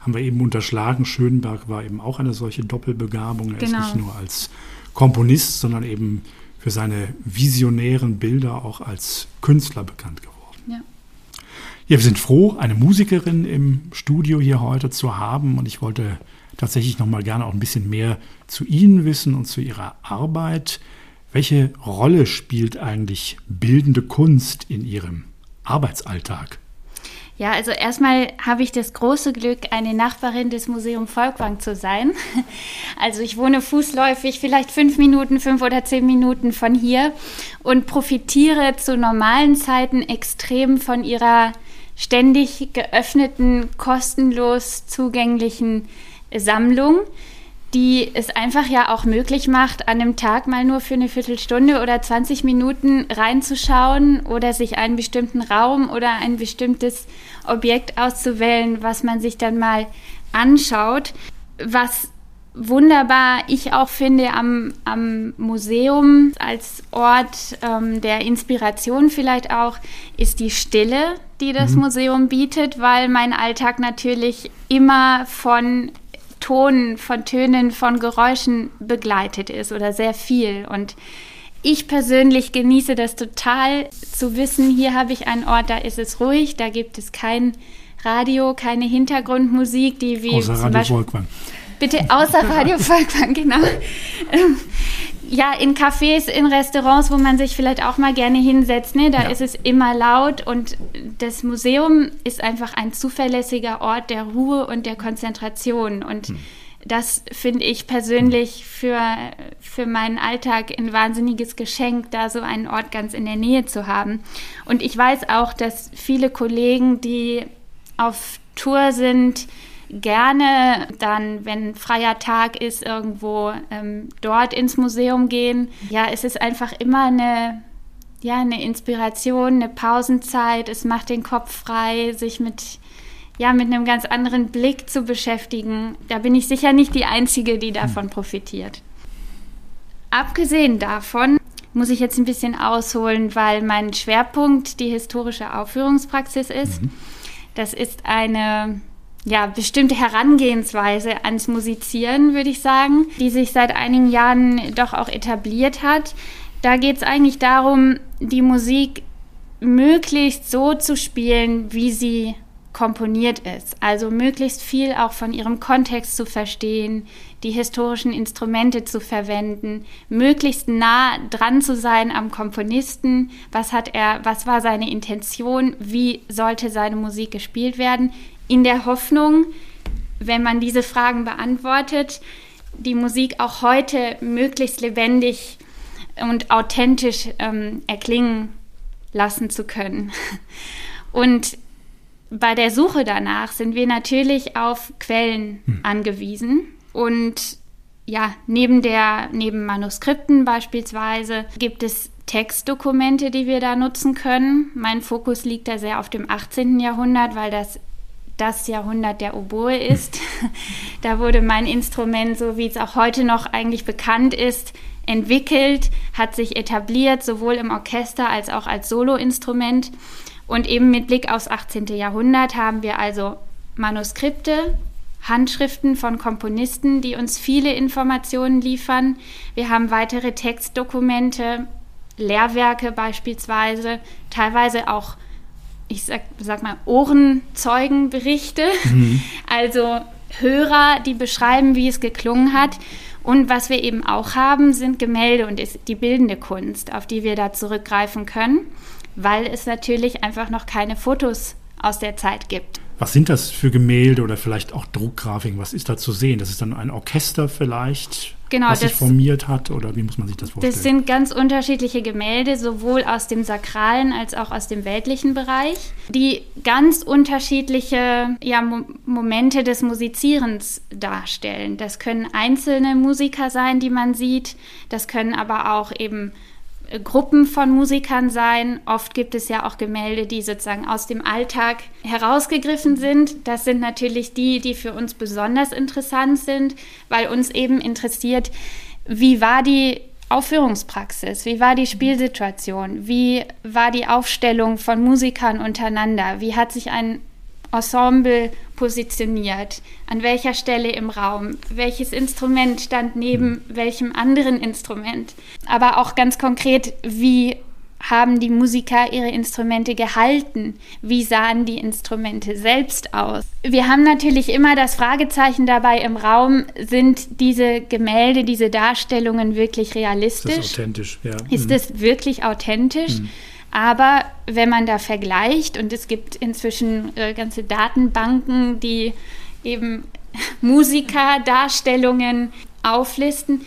S1: Haben wir eben unterschlagen, Schönberg war eben auch eine solche Doppelbegabung. Er genau. ist nicht nur als Komponist, sondern eben für seine visionären Bilder auch als Künstler bekannt geworden. Ja. Ja, wir sind froh, eine Musikerin im Studio hier heute zu haben und ich wollte tatsächlich noch mal gerne auch ein bisschen mehr zu Ihnen wissen und zu Ihrer Arbeit. Welche Rolle spielt eigentlich bildende Kunst in Ihrem Arbeitsalltag?
S3: Ja, also erstmal habe ich das große Glück, eine Nachbarin des Museum Volkwang zu sein. Also ich wohne fußläufig vielleicht fünf Minuten, fünf oder zehn Minuten von hier und profitiere zu normalen Zeiten extrem von ihrer ständig geöffneten, kostenlos zugänglichen Sammlung die es einfach ja auch möglich macht, an einem Tag mal nur für eine Viertelstunde oder 20 Minuten reinzuschauen oder sich einen bestimmten Raum oder ein bestimmtes Objekt auszuwählen, was man sich dann mal anschaut. Was wunderbar ich auch finde am, am Museum als Ort ähm, der Inspiration vielleicht auch, ist die Stille, die das mhm. Museum bietet, weil mein Alltag natürlich immer von Ton, von Tönen, von Geräuschen begleitet ist oder sehr viel. Und ich persönlich genieße das total zu wissen, hier habe ich einen Ort, da ist es ruhig, da gibt es kein Radio, keine Hintergrundmusik, die wie
S1: Außer Radio Volkwang.
S3: Bitte außer Radio Volkwang, genau. Ja, in Cafés, in Restaurants, wo man sich vielleicht auch mal gerne hinsetzt, ne, da ja. ist es immer laut und das Museum ist einfach ein zuverlässiger Ort der Ruhe und der Konzentration und hm das finde ich persönlich für, für meinen Alltag ein wahnsinniges Geschenk, da so einen Ort ganz in der Nähe zu haben. Und ich weiß auch, dass viele Kollegen, die auf Tour sind, gerne dann, wenn freier Tag ist, irgendwo ähm, dort ins Museum gehen. Ja, es ist einfach immer eine, ja, eine Inspiration, eine Pausenzeit. Es macht den Kopf frei, sich mit ja, mit einem ganz anderen Blick zu beschäftigen. Da bin ich sicher nicht die Einzige, die davon hm. profitiert. Abgesehen davon muss ich jetzt ein bisschen ausholen, weil mein Schwerpunkt die historische Aufführungspraxis ist. Mhm. Das ist eine ja, bestimmte Herangehensweise ans Musizieren, würde ich sagen, die sich seit einigen Jahren doch auch etabliert hat. Da geht es eigentlich darum, die Musik möglichst so zu spielen, wie sie komponiert ist. Also möglichst viel auch von ihrem Kontext zu verstehen, die historischen Instrumente zu verwenden, möglichst nah dran zu sein am Komponisten. Was hat er, was war seine Intention? Wie sollte seine Musik gespielt werden? In der Hoffnung, wenn man diese Fragen beantwortet, die Musik auch heute möglichst lebendig und authentisch ähm, erklingen lassen zu können. Und bei der Suche danach sind wir natürlich auf Quellen hm. angewiesen und ja, neben der, neben Manuskripten beispielsweise gibt es Textdokumente, die wir da nutzen können. Mein Fokus liegt da sehr auf dem 18. Jahrhundert, weil das das Jahrhundert der Oboe ist. da wurde mein Instrument, so wie es auch heute noch eigentlich bekannt ist, entwickelt, hat sich etabliert, sowohl im Orchester als auch als Soloinstrument. Und eben mit Blick aufs 18. Jahrhundert haben wir also Manuskripte, Handschriften von Komponisten, die uns viele Informationen liefern. Wir haben weitere Textdokumente, Lehrwerke beispielsweise, teilweise auch, ich sag, sag mal, Ohrenzeugenberichte, mhm. also Hörer, die beschreiben, wie es geklungen hat. Und was wir eben auch haben, sind Gemälde und ist die bildende Kunst, auf die wir da zurückgreifen können weil es natürlich einfach noch keine Fotos aus der Zeit gibt.
S1: Was sind das für Gemälde oder vielleicht auch Druckgrafiken? Was ist da zu sehen? Das ist dann ein Orchester vielleicht, genau, was sich formiert hat oder wie muss man sich das vorstellen?
S3: Das sind ganz unterschiedliche Gemälde, sowohl aus dem sakralen als auch aus dem weltlichen Bereich, die ganz unterschiedliche ja, Mo Momente des Musizierens darstellen. Das können einzelne Musiker sein, die man sieht, das können aber auch eben Gruppen von Musikern sein. Oft gibt es ja auch Gemälde, die sozusagen aus dem Alltag herausgegriffen sind. Das sind natürlich die, die für uns besonders interessant sind, weil uns eben interessiert, wie war die Aufführungspraxis, wie war die Spielsituation, wie war die Aufstellung von Musikern untereinander, wie hat sich ein Ensemble positioniert, an welcher Stelle im Raum, welches Instrument stand neben mhm. welchem anderen Instrument, aber auch ganz konkret, wie haben die Musiker ihre Instrumente gehalten? Wie sahen die Instrumente selbst aus? Wir haben natürlich immer das Fragezeichen dabei im Raum, sind diese Gemälde, diese Darstellungen wirklich realistisch? Ist
S1: das authentisch? Ja.
S3: Ist mhm. es wirklich authentisch? Mhm. Aber wenn man da vergleicht, und es gibt inzwischen äh, ganze Datenbanken, die eben Musikerdarstellungen auflisten,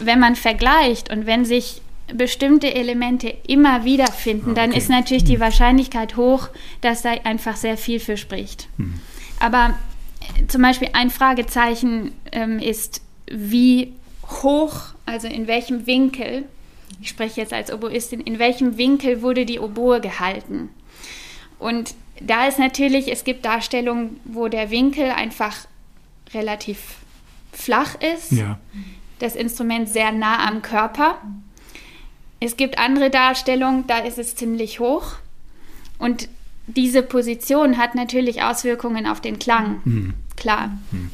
S3: wenn man vergleicht und wenn sich bestimmte Elemente immer wieder finden, dann okay. ist natürlich die. Wahrscheinlichkeit hoch, dass da einfach sehr viel für spricht. Hm. Aber äh, zum Beispiel ein Fragezeichen ähm, ist, wie hoch, also in welchem Winkel ich spreche jetzt als Oboistin, in welchem Winkel wurde die Oboe gehalten? Und da ist natürlich, es gibt Darstellungen, wo der Winkel einfach relativ flach ist, ja. das Instrument sehr nah am Körper. Es gibt andere Darstellungen, da ist es ziemlich hoch. Und diese Position hat natürlich Auswirkungen auf den Klang, mhm. klar. Mhm.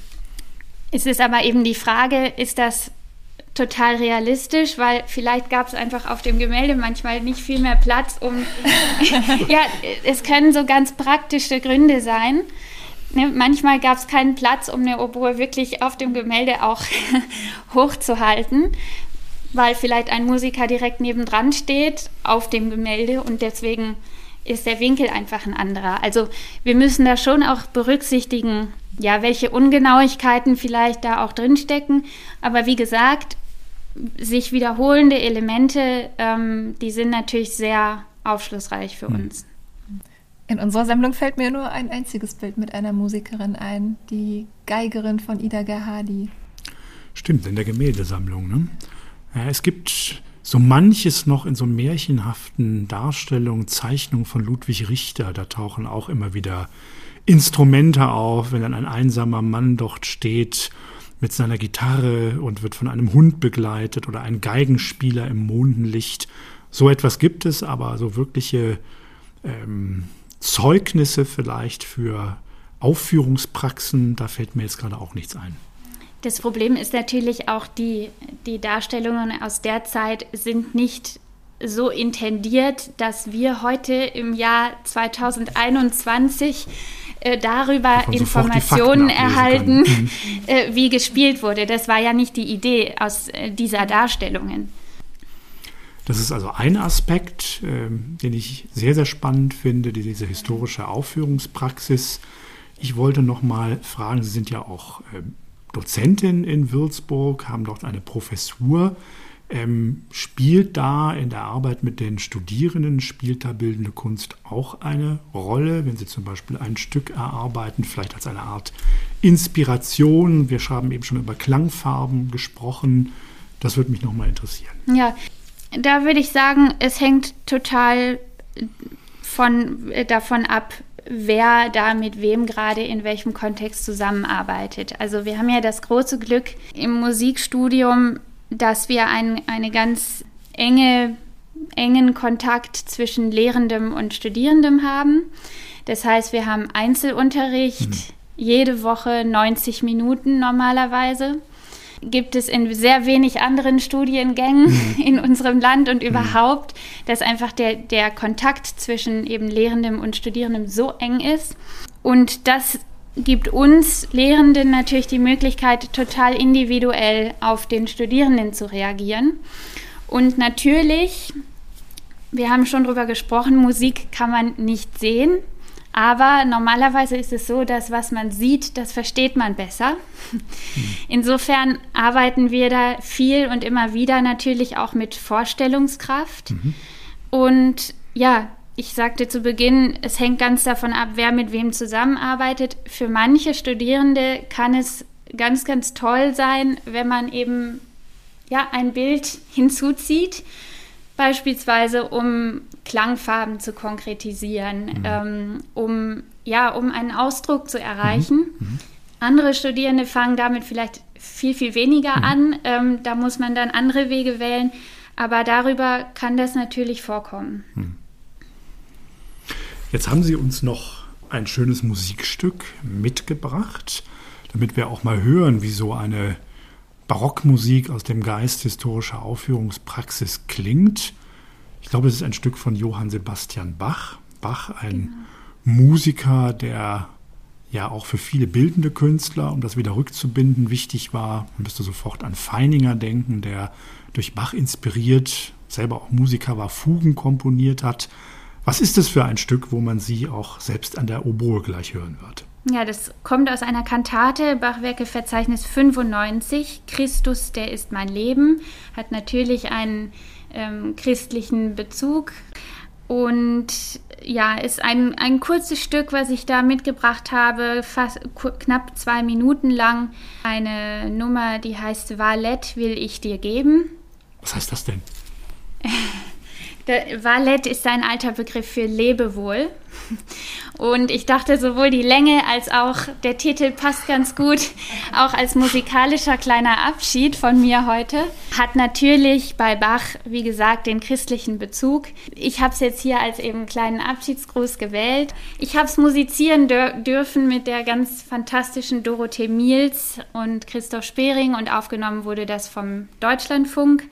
S3: Es ist aber eben die Frage, ist das total realistisch, weil vielleicht gab es einfach auf dem Gemälde manchmal nicht viel mehr Platz, um. ja, es können so ganz praktische Gründe sein. Ne, manchmal gab es keinen Platz, um eine Oboe wirklich auf dem Gemälde auch hochzuhalten, weil vielleicht ein Musiker direkt nebendran steht auf dem Gemälde und deswegen ist der Winkel einfach ein anderer. Also wir müssen da schon auch berücksichtigen, ja, welche Ungenauigkeiten vielleicht da auch drinstecken. Aber wie gesagt, sich wiederholende Elemente, ähm, die sind natürlich sehr aufschlussreich für hm. uns.
S2: In unserer Sammlung fällt mir nur ein einziges Bild mit einer Musikerin ein, die Geigerin von Ida Gerhadi.
S1: Stimmt, in der Gemäldesammlung. Ne? Ja, es gibt so manches noch in so märchenhaften Darstellungen, Zeichnungen von Ludwig Richter. Da tauchen auch immer wieder Instrumente auf, wenn dann ein einsamer Mann dort steht mit seiner Gitarre und wird von einem Hund begleitet oder ein Geigenspieler im Mondenlicht. So etwas gibt es, aber so wirkliche ähm, Zeugnisse vielleicht für Aufführungspraxen, da fällt mir jetzt gerade auch nichts ein.
S3: Das Problem ist natürlich auch, die, die Darstellungen aus der Zeit sind nicht so intendiert, dass wir heute im Jahr 2021 äh, darüber Informationen erhalten, mhm. äh, wie gespielt wurde. Das war ja nicht die Idee aus äh, dieser Darstellungen.
S1: Das ist also ein Aspekt, äh, den ich sehr, sehr spannend finde, diese historische Aufführungspraxis. Ich wollte noch mal fragen, Sie sind ja auch äh, Dozentin in Würzburg, haben dort eine Professur. Ähm, spielt da in der Arbeit mit den Studierenden, spielt da bildende Kunst auch eine Rolle, wenn Sie zum Beispiel ein Stück erarbeiten, vielleicht als eine Art Inspiration? Wir haben eben schon über Klangfarben gesprochen. Das würde mich nochmal interessieren.
S3: Ja, da würde ich sagen, es hängt total von, äh, davon ab, wer da mit wem gerade in welchem Kontext zusammenarbeitet. Also wir haben ja das große Glück im Musikstudium, dass wir ein, eine ganz enge, engen Kontakt zwischen Lehrendem und Studierendem haben. Das heißt, wir haben Einzelunterricht, mhm. jede Woche 90 Minuten normalerweise gibt es in sehr wenig anderen Studiengängen mhm. in unserem Land und mhm. überhaupt, dass einfach der, der Kontakt zwischen eben Lehrendem und Studierendem so eng ist. Und das gibt uns Lehrenden natürlich die Möglichkeit, total individuell auf den Studierenden zu reagieren. Und natürlich, wir haben schon darüber gesprochen, Musik kann man nicht sehen. Aber normalerweise ist es so, dass was man sieht, das versteht man besser. Insofern arbeiten wir da viel und immer wieder natürlich auch mit Vorstellungskraft. Mhm. Und ja, ich sagte zu Beginn, es hängt ganz davon ab, wer mit wem zusammenarbeitet. Für manche Studierende kann es ganz, ganz toll sein, wenn man eben ja, ein Bild hinzuzieht beispielsweise um Klangfarben zu konkretisieren, mhm. ähm, um, ja, um einen Ausdruck zu erreichen. Mhm. mhm. Andere Studierende fangen damit vielleicht viel, viel weniger mhm. an. Ähm, da muss man dann andere Wege wählen. Aber darüber kann das natürlich vorkommen.
S1: Jetzt haben Sie uns noch ein schönes Musikstück mitgebracht, damit wir auch mal hören, wie so eine Barockmusik aus dem Geist historischer Aufführungspraxis klingt. Ich glaube, es ist ein Stück von Johann Sebastian Bach. Bach, ein genau. Musiker, der ja auch für viele bildende Künstler, um das wieder rückzubinden, wichtig war. Man müsste sofort an Feininger denken, der durch Bach inspiriert, selber auch Musiker war, Fugen komponiert hat. Was ist das für ein Stück, wo man sie auch selbst an der Oboe gleich hören wird?
S3: Ja, das kommt aus einer Kantate, Bachwerkeverzeichnis 95. Christus, der ist mein Leben, hat natürlich einen ähm, christlichen Bezug. Und ja, ist ein, ein kurzes Stück, was ich da mitgebracht habe, fast knapp zwei Minuten lang. Eine Nummer, die heißt Valette will ich dir geben.
S1: Was heißt das denn?
S3: Der Valet ist ein alter Begriff für Lebewohl. Und ich dachte, sowohl die Länge als auch der Titel passt ganz gut, auch als musikalischer kleiner Abschied von mir heute. Hat natürlich bei Bach, wie gesagt, den christlichen Bezug. Ich habe es jetzt hier als eben kleinen Abschiedsgruß gewählt. Ich habe es musizieren dür dürfen mit der ganz fantastischen Dorothee Miels und Christoph Spering und aufgenommen wurde das vom Deutschlandfunk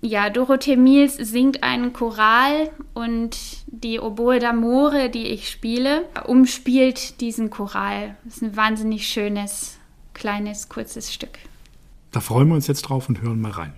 S3: ja, Dorothee Miels singt einen Choral und die Oboe d'Amore, die ich spiele, umspielt diesen Choral. Das ist ein wahnsinnig schönes, kleines, kurzes Stück.
S1: Da freuen wir uns jetzt drauf und hören mal rein.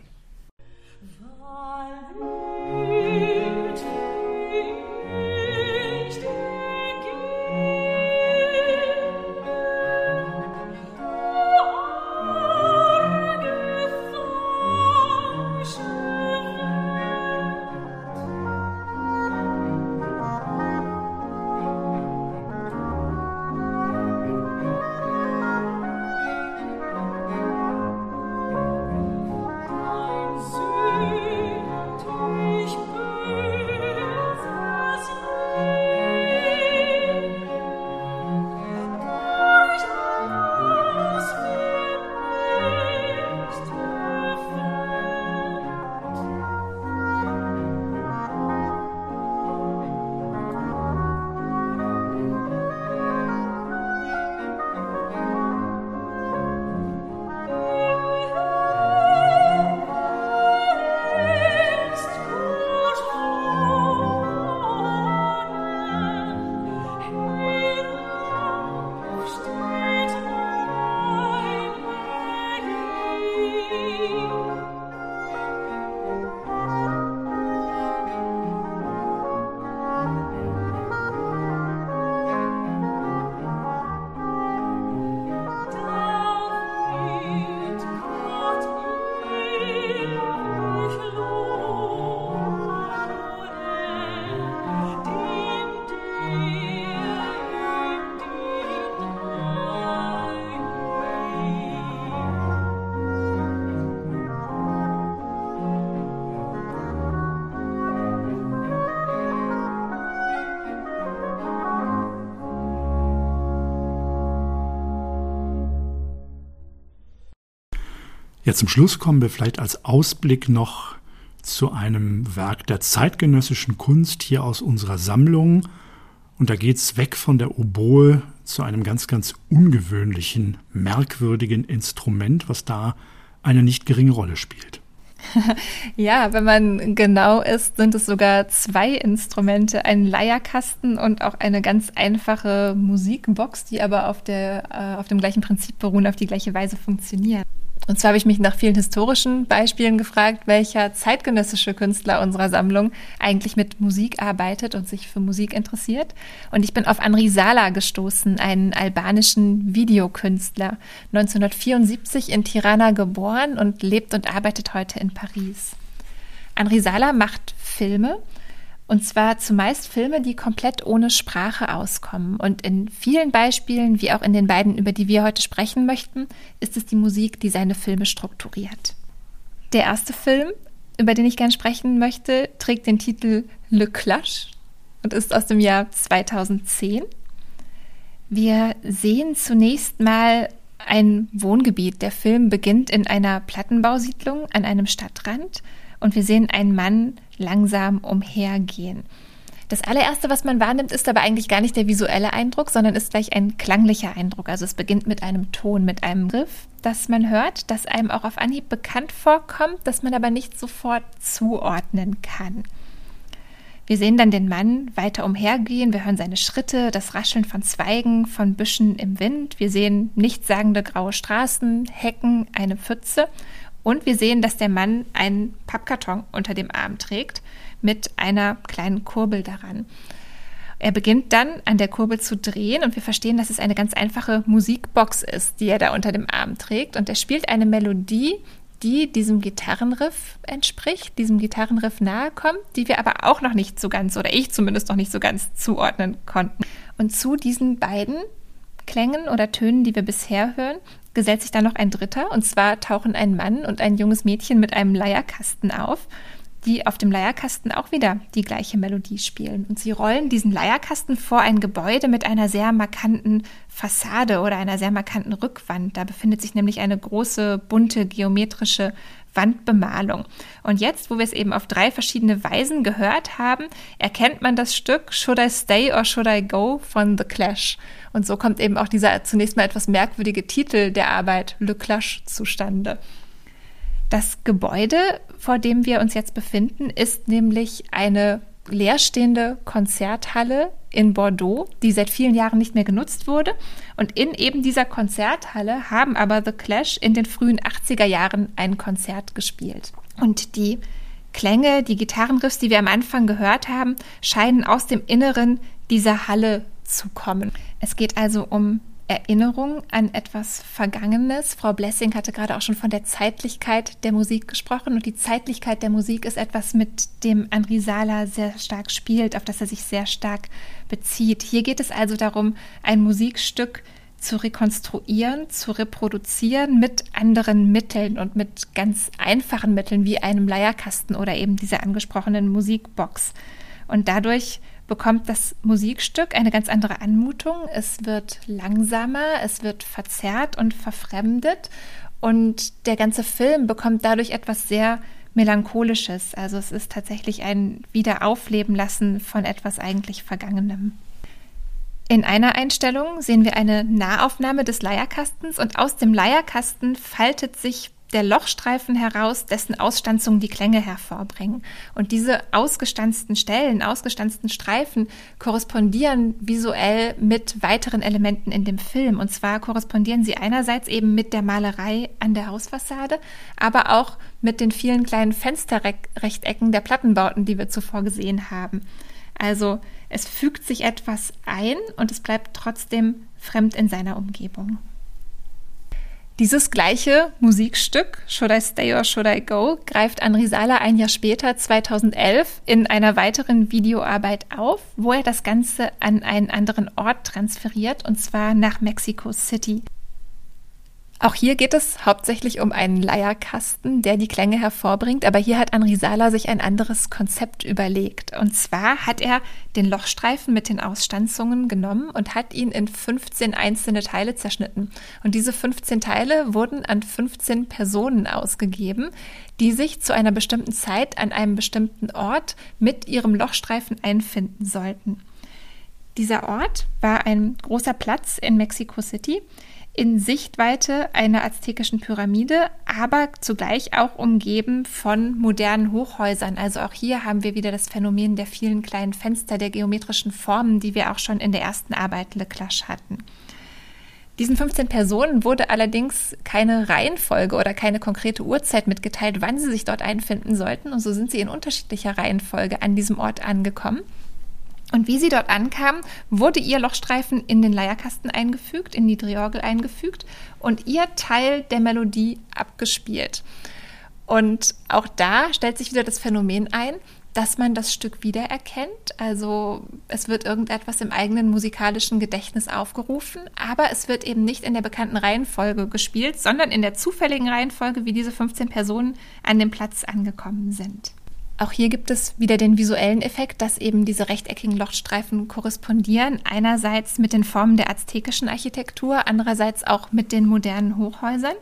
S1: Ja, zum Schluss kommen wir vielleicht als Ausblick noch zu einem Werk der zeitgenössischen Kunst hier aus unserer Sammlung. Und da geht es weg von der Oboe zu einem ganz, ganz ungewöhnlichen, merkwürdigen Instrument, was da eine nicht geringe Rolle spielt.
S2: ja, wenn man genau ist, sind es sogar zwei Instrumente, ein Leierkasten und auch eine ganz einfache Musikbox, die aber auf, der, äh, auf dem gleichen Prinzip beruhen, auf die gleiche Weise funktionieren. Und zwar habe ich mich nach vielen historischen Beispielen gefragt, welcher zeitgenössische Künstler unserer Sammlung eigentlich mit Musik arbeitet und sich für Musik interessiert. Und ich bin auf Anri Sala gestoßen, einen albanischen Videokünstler, 1974 in Tirana geboren und lebt und arbeitet heute in Paris. Anri Sala macht Filme und zwar zumeist Filme, die komplett ohne Sprache auskommen. Und in vielen Beispielen, wie auch in den beiden, über die wir heute sprechen möchten, ist es die Musik, die seine Filme strukturiert. Der erste Film, über den ich gern sprechen möchte, trägt den Titel Le Clash und ist aus dem Jahr 2010. Wir sehen zunächst mal ein Wohngebiet. Der Film beginnt in einer Plattenbausiedlung an einem Stadtrand und wir sehen einen Mann langsam umhergehen. Das allererste, was man wahrnimmt, ist aber eigentlich gar nicht der visuelle Eindruck, sondern ist gleich ein klanglicher Eindruck. Also es beginnt mit einem Ton, mit einem Riff, das man hört, das einem auch auf Anhieb bekannt vorkommt, das man aber nicht sofort zuordnen kann. Wir sehen dann den Mann weiter umhergehen, wir hören seine Schritte, das Rascheln von Zweigen, von Büschen im Wind, wir sehen nichtssagende graue Straßen, Hecken, eine Pfütze und wir sehen, dass der Mann einen Pappkarton unter dem Arm trägt mit einer kleinen Kurbel daran. Er beginnt dann an der Kurbel zu drehen und wir verstehen, dass es eine ganz einfache Musikbox ist, die er da unter dem Arm trägt. Und er spielt eine Melodie, die diesem Gitarrenriff entspricht, diesem Gitarrenriff nahe kommt, die wir aber auch noch nicht so ganz, oder ich zumindest noch nicht so ganz zuordnen konnten. Und zu diesen beiden Klängen oder Tönen, die wir bisher hören, gesellt sich dann noch ein dritter, und zwar tauchen ein Mann und ein junges Mädchen mit einem Leierkasten auf. die auf dem Leierkasten auch wieder die gleiche Melodie spielen. Und sie rollen diesen Leierkasten vor ein Gebäude mit einer sehr markanten Fassade oder einer sehr markanten Rückwand. Da befindet sich nämlich eine große, bunte, geometrische Wandbemalung. Und jetzt, wo wir es eben auf drei verschiedene Weisen gehört haben, erkennt man das Stück Should I Stay or Should I Go von The Clash. Und so kommt eben auch dieser zunächst mal etwas merkwürdige Titel der Arbeit Le Clash zustande. Das Gebäude, vor dem wir uns jetzt befinden, ist nämlich eine leerstehende Konzerthalle in Bordeaux, die seit vielen Jahren nicht mehr genutzt wurde. Und in eben dieser Konzerthalle haben aber The Clash in den frühen 80er Jahren ein Konzert gespielt. Und die Klänge, die Gitarrenriffs, die wir am Anfang gehört haben, scheinen aus dem Inneren dieser Halle zu kommen. Es geht also um Erinnerung an etwas Vergangenes. Frau Blessing hatte gerade auch schon von der Zeitlichkeit der Musik gesprochen und die Zeitlichkeit der Musik ist etwas, mit dem Andri Sala sehr stark spielt, auf das er sich sehr stark bezieht. Hier geht es also darum, ein Musikstück zu rekonstruieren, zu reproduzieren mit anderen Mitteln und mit ganz einfachen Mitteln wie einem Leierkasten oder eben dieser angesprochenen Musikbox. Und dadurch bekommt das Musikstück eine ganz andere Anmutung. Es wird langsamer, es wird verzerrt und verfremdet und der ganze Film bekommt dadurch etwas sehr Melancholisches. Also es ist tatsächlich ein Wiederaufleben lassen von etwas eigentlich Vergangenem. In einer Einstellung sehen wir eine Nahaufnahme des Leierkastens und aus dem Leierkasten faltet sich der Lochstreifen heraus, dessen Ausstanzung die Klänge hervorbringen. Und diese ausgestanzten Stellen, ausgestanzten Streifen korrespondieren visuell mit weiteren Elementen in dem Film. Und zwar korrespondieren sie einerseits eben mit der Malerei an der Hausfassade, aber auch mit den vielen kleinen Fensterrechtecken der Plattenbauten, die wir zuvor gesehen haben. Also es fügt sich etwas ein und es bleibt trotzdem fremd in seiner Umgebung. Dieses gleiche Musikstück, Should I Stay or Should I Go, greift Andri ein Jahr später, 2011, in einer weiteren Videoarbeit auf, wo er das Ganze an einen anderen Ort transferiert, und zwar nach Mexico City. Auch hier geht es hauptsächlich um einen Leierkasten, der die Klänge hervorbringt, aber hier hat Henri Sala sich ein anderes Konzept überlegt. Und zwar hat er den Lochstreifen mit den Ausstanzungen genommen und hat ihn in 15 einzelne Teile zerschnitten. Und diese 15 Teile wurden an 15 Personen ausgegeben, die sich zu einer bestimmten Zeit an einem bestimmten Ort mit ihrem Lochstreifen einfinden sollten. Dieser Ort war ein großer Platz in Mexico City, in Sichtweite einer aztekischen Pyramide, aber zugleich auch umgeben von modernen Hochhäusern. Also auch hier haben wir wieder das Phänomen der vielen kleinen Fenster, der geometrischen Formen, die wir auch schon in der ersten Arbeit Le Clash hatten. Diesen 15 Personen wurde allerdings keine Reihenfolge oder keine konkrete Uhrzeit mitgeteilt, wann sie sich dort einfinden sollten. Und so sind sie in unterschiedlicher Reihenfolge an diesem Ort angekommen. Und wie sie dort ankam, wurde ihr Lochstreifen in den Leierkasten eingefügt, in die Triorgel eingefügt und ihr Teil der Melodie abgespielt. Und auch da stellt sich wieder das Phänomen ein, dass man das Stück wiedererkennt. Also es wird irgendetwas im eigenen musikalischen Gedächtnis aufgerufen, aber es wird eben nicht in der bekannten Reihenfolge gespielt, sondern in der zufälligen Reihenfolge, wie diese 15 Personen an dem Platz angekommen sind. Auch hier gibt es wieder den visuellen Effekt, dass eben diese rechteckigen Lochstreifen korrespondieren. Einerseits mit den Formen der aztekischen Architektur, andererseits auch mit den modernen Hochhäusern.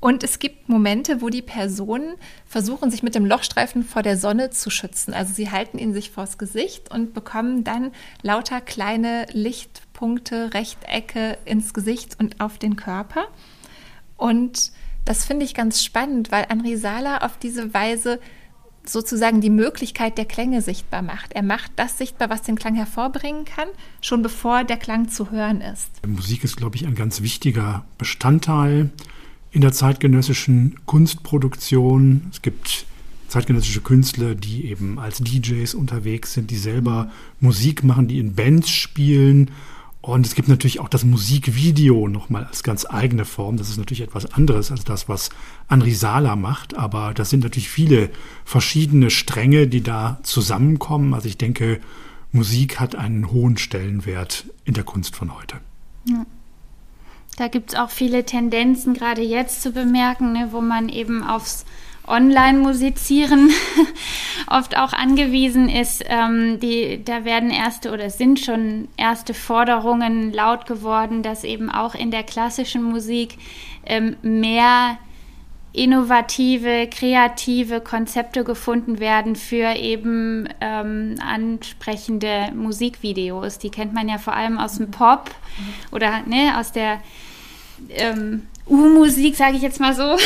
S2: Und es gibt Momente, wo die Personen versuchen, sich mit dem Lochstreifen vor der Sonne zu schützen. Also sie halten ihn sich vors Gesicht und bekommen dann lauter kleine Lichtpunkte, Rechtecke ins Gesicht und auf den Körper. Und das finde ich ganz spannend, weil Andri Sala auf diese Weise sozusagen die Möglichkeit der Klänge sichtbar macht. Er macht das sichtbar, was den Klang hervorbringen kann, schon bevor der Klang zu hören ist.
S1: Musik ist, glaube ich, ein ganz wichtiger Bestandteil in der zeitgenössischen Kunstproduktion. Es gibt zeitgenössische Künstler, die eben als DJs unterwegs sind, die selber Musik machen, die in Bands spielen und es gibt natürlich auch das Musikvideo nochmal als ganz eigene Form. Das ist natürlich etwas anderes als das, was Andri Sala macht. Aber das sind natürlich viele verschiedene Stränge, die da zusammenkommen. Also ich denke, Musik hat einen hohen Stellenwert in der Kunst von heute. Ja.
S3: Da gibt es auch viele Tendenzen, gerade jetzt zu bemerken, ne, wo man eben aufs Online-Musizieren oft auch angewiesen ist. Ähm, die, da werden erste oder sind schon erste Forderungen laut geworden, dass eben auch in der klassischen Musik ähm, mehr innovative, kreative Konzepte gefunden werden für eben ähm, ansprechende Musikvideos. Die kennt man ja vor allem aus dem Pop oder ne, aus der ähm, U-Musik, sage ich jetzt mal so.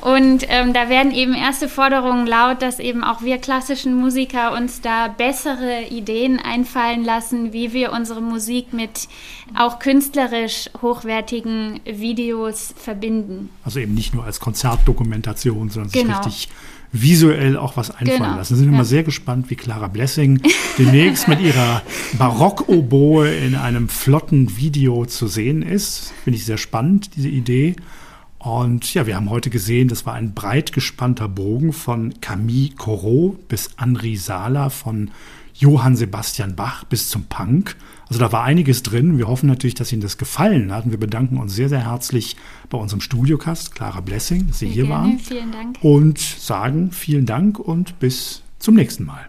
S3: Und ähm, da werden eben erste Forderungen laut, dass eben auch wir klassischen Musiker uns da bessere Ideen einfallen lassen, wie wir unsere Musik mit auch künstlerisch hochwertigen Videos verbinden.
S4: Also eben nicht nur als Konzertdokumentation, sondern genau. sich richtig visuell auch was einfallen genau. lassen. Wir sind ja. immer sehr gespannt, wie Clara Blessing demnächst mit ihrer Barockoboe in einem flotten Video zu sehen ist. Finde ich sehr spannend, diese Idee. Und ja, wir haben heute gesehen, das war ein breit gespannter Bogen von Camille Corot bis Henri Sala, von Johann Sebastian Bach bis zum Punk. Also da war einiges drin. Wir hoffen natürlich, dass Ihnen das gefallen hat. Und wir bedanken uns sehr, sehr herzlich bei unserem Studiokast, Clara Blessing, dass Sie sehr hier gerne. waren.
S3: Vielen Dank.
S4: Und sagen vielen Dank und bis zum nächsten Mal.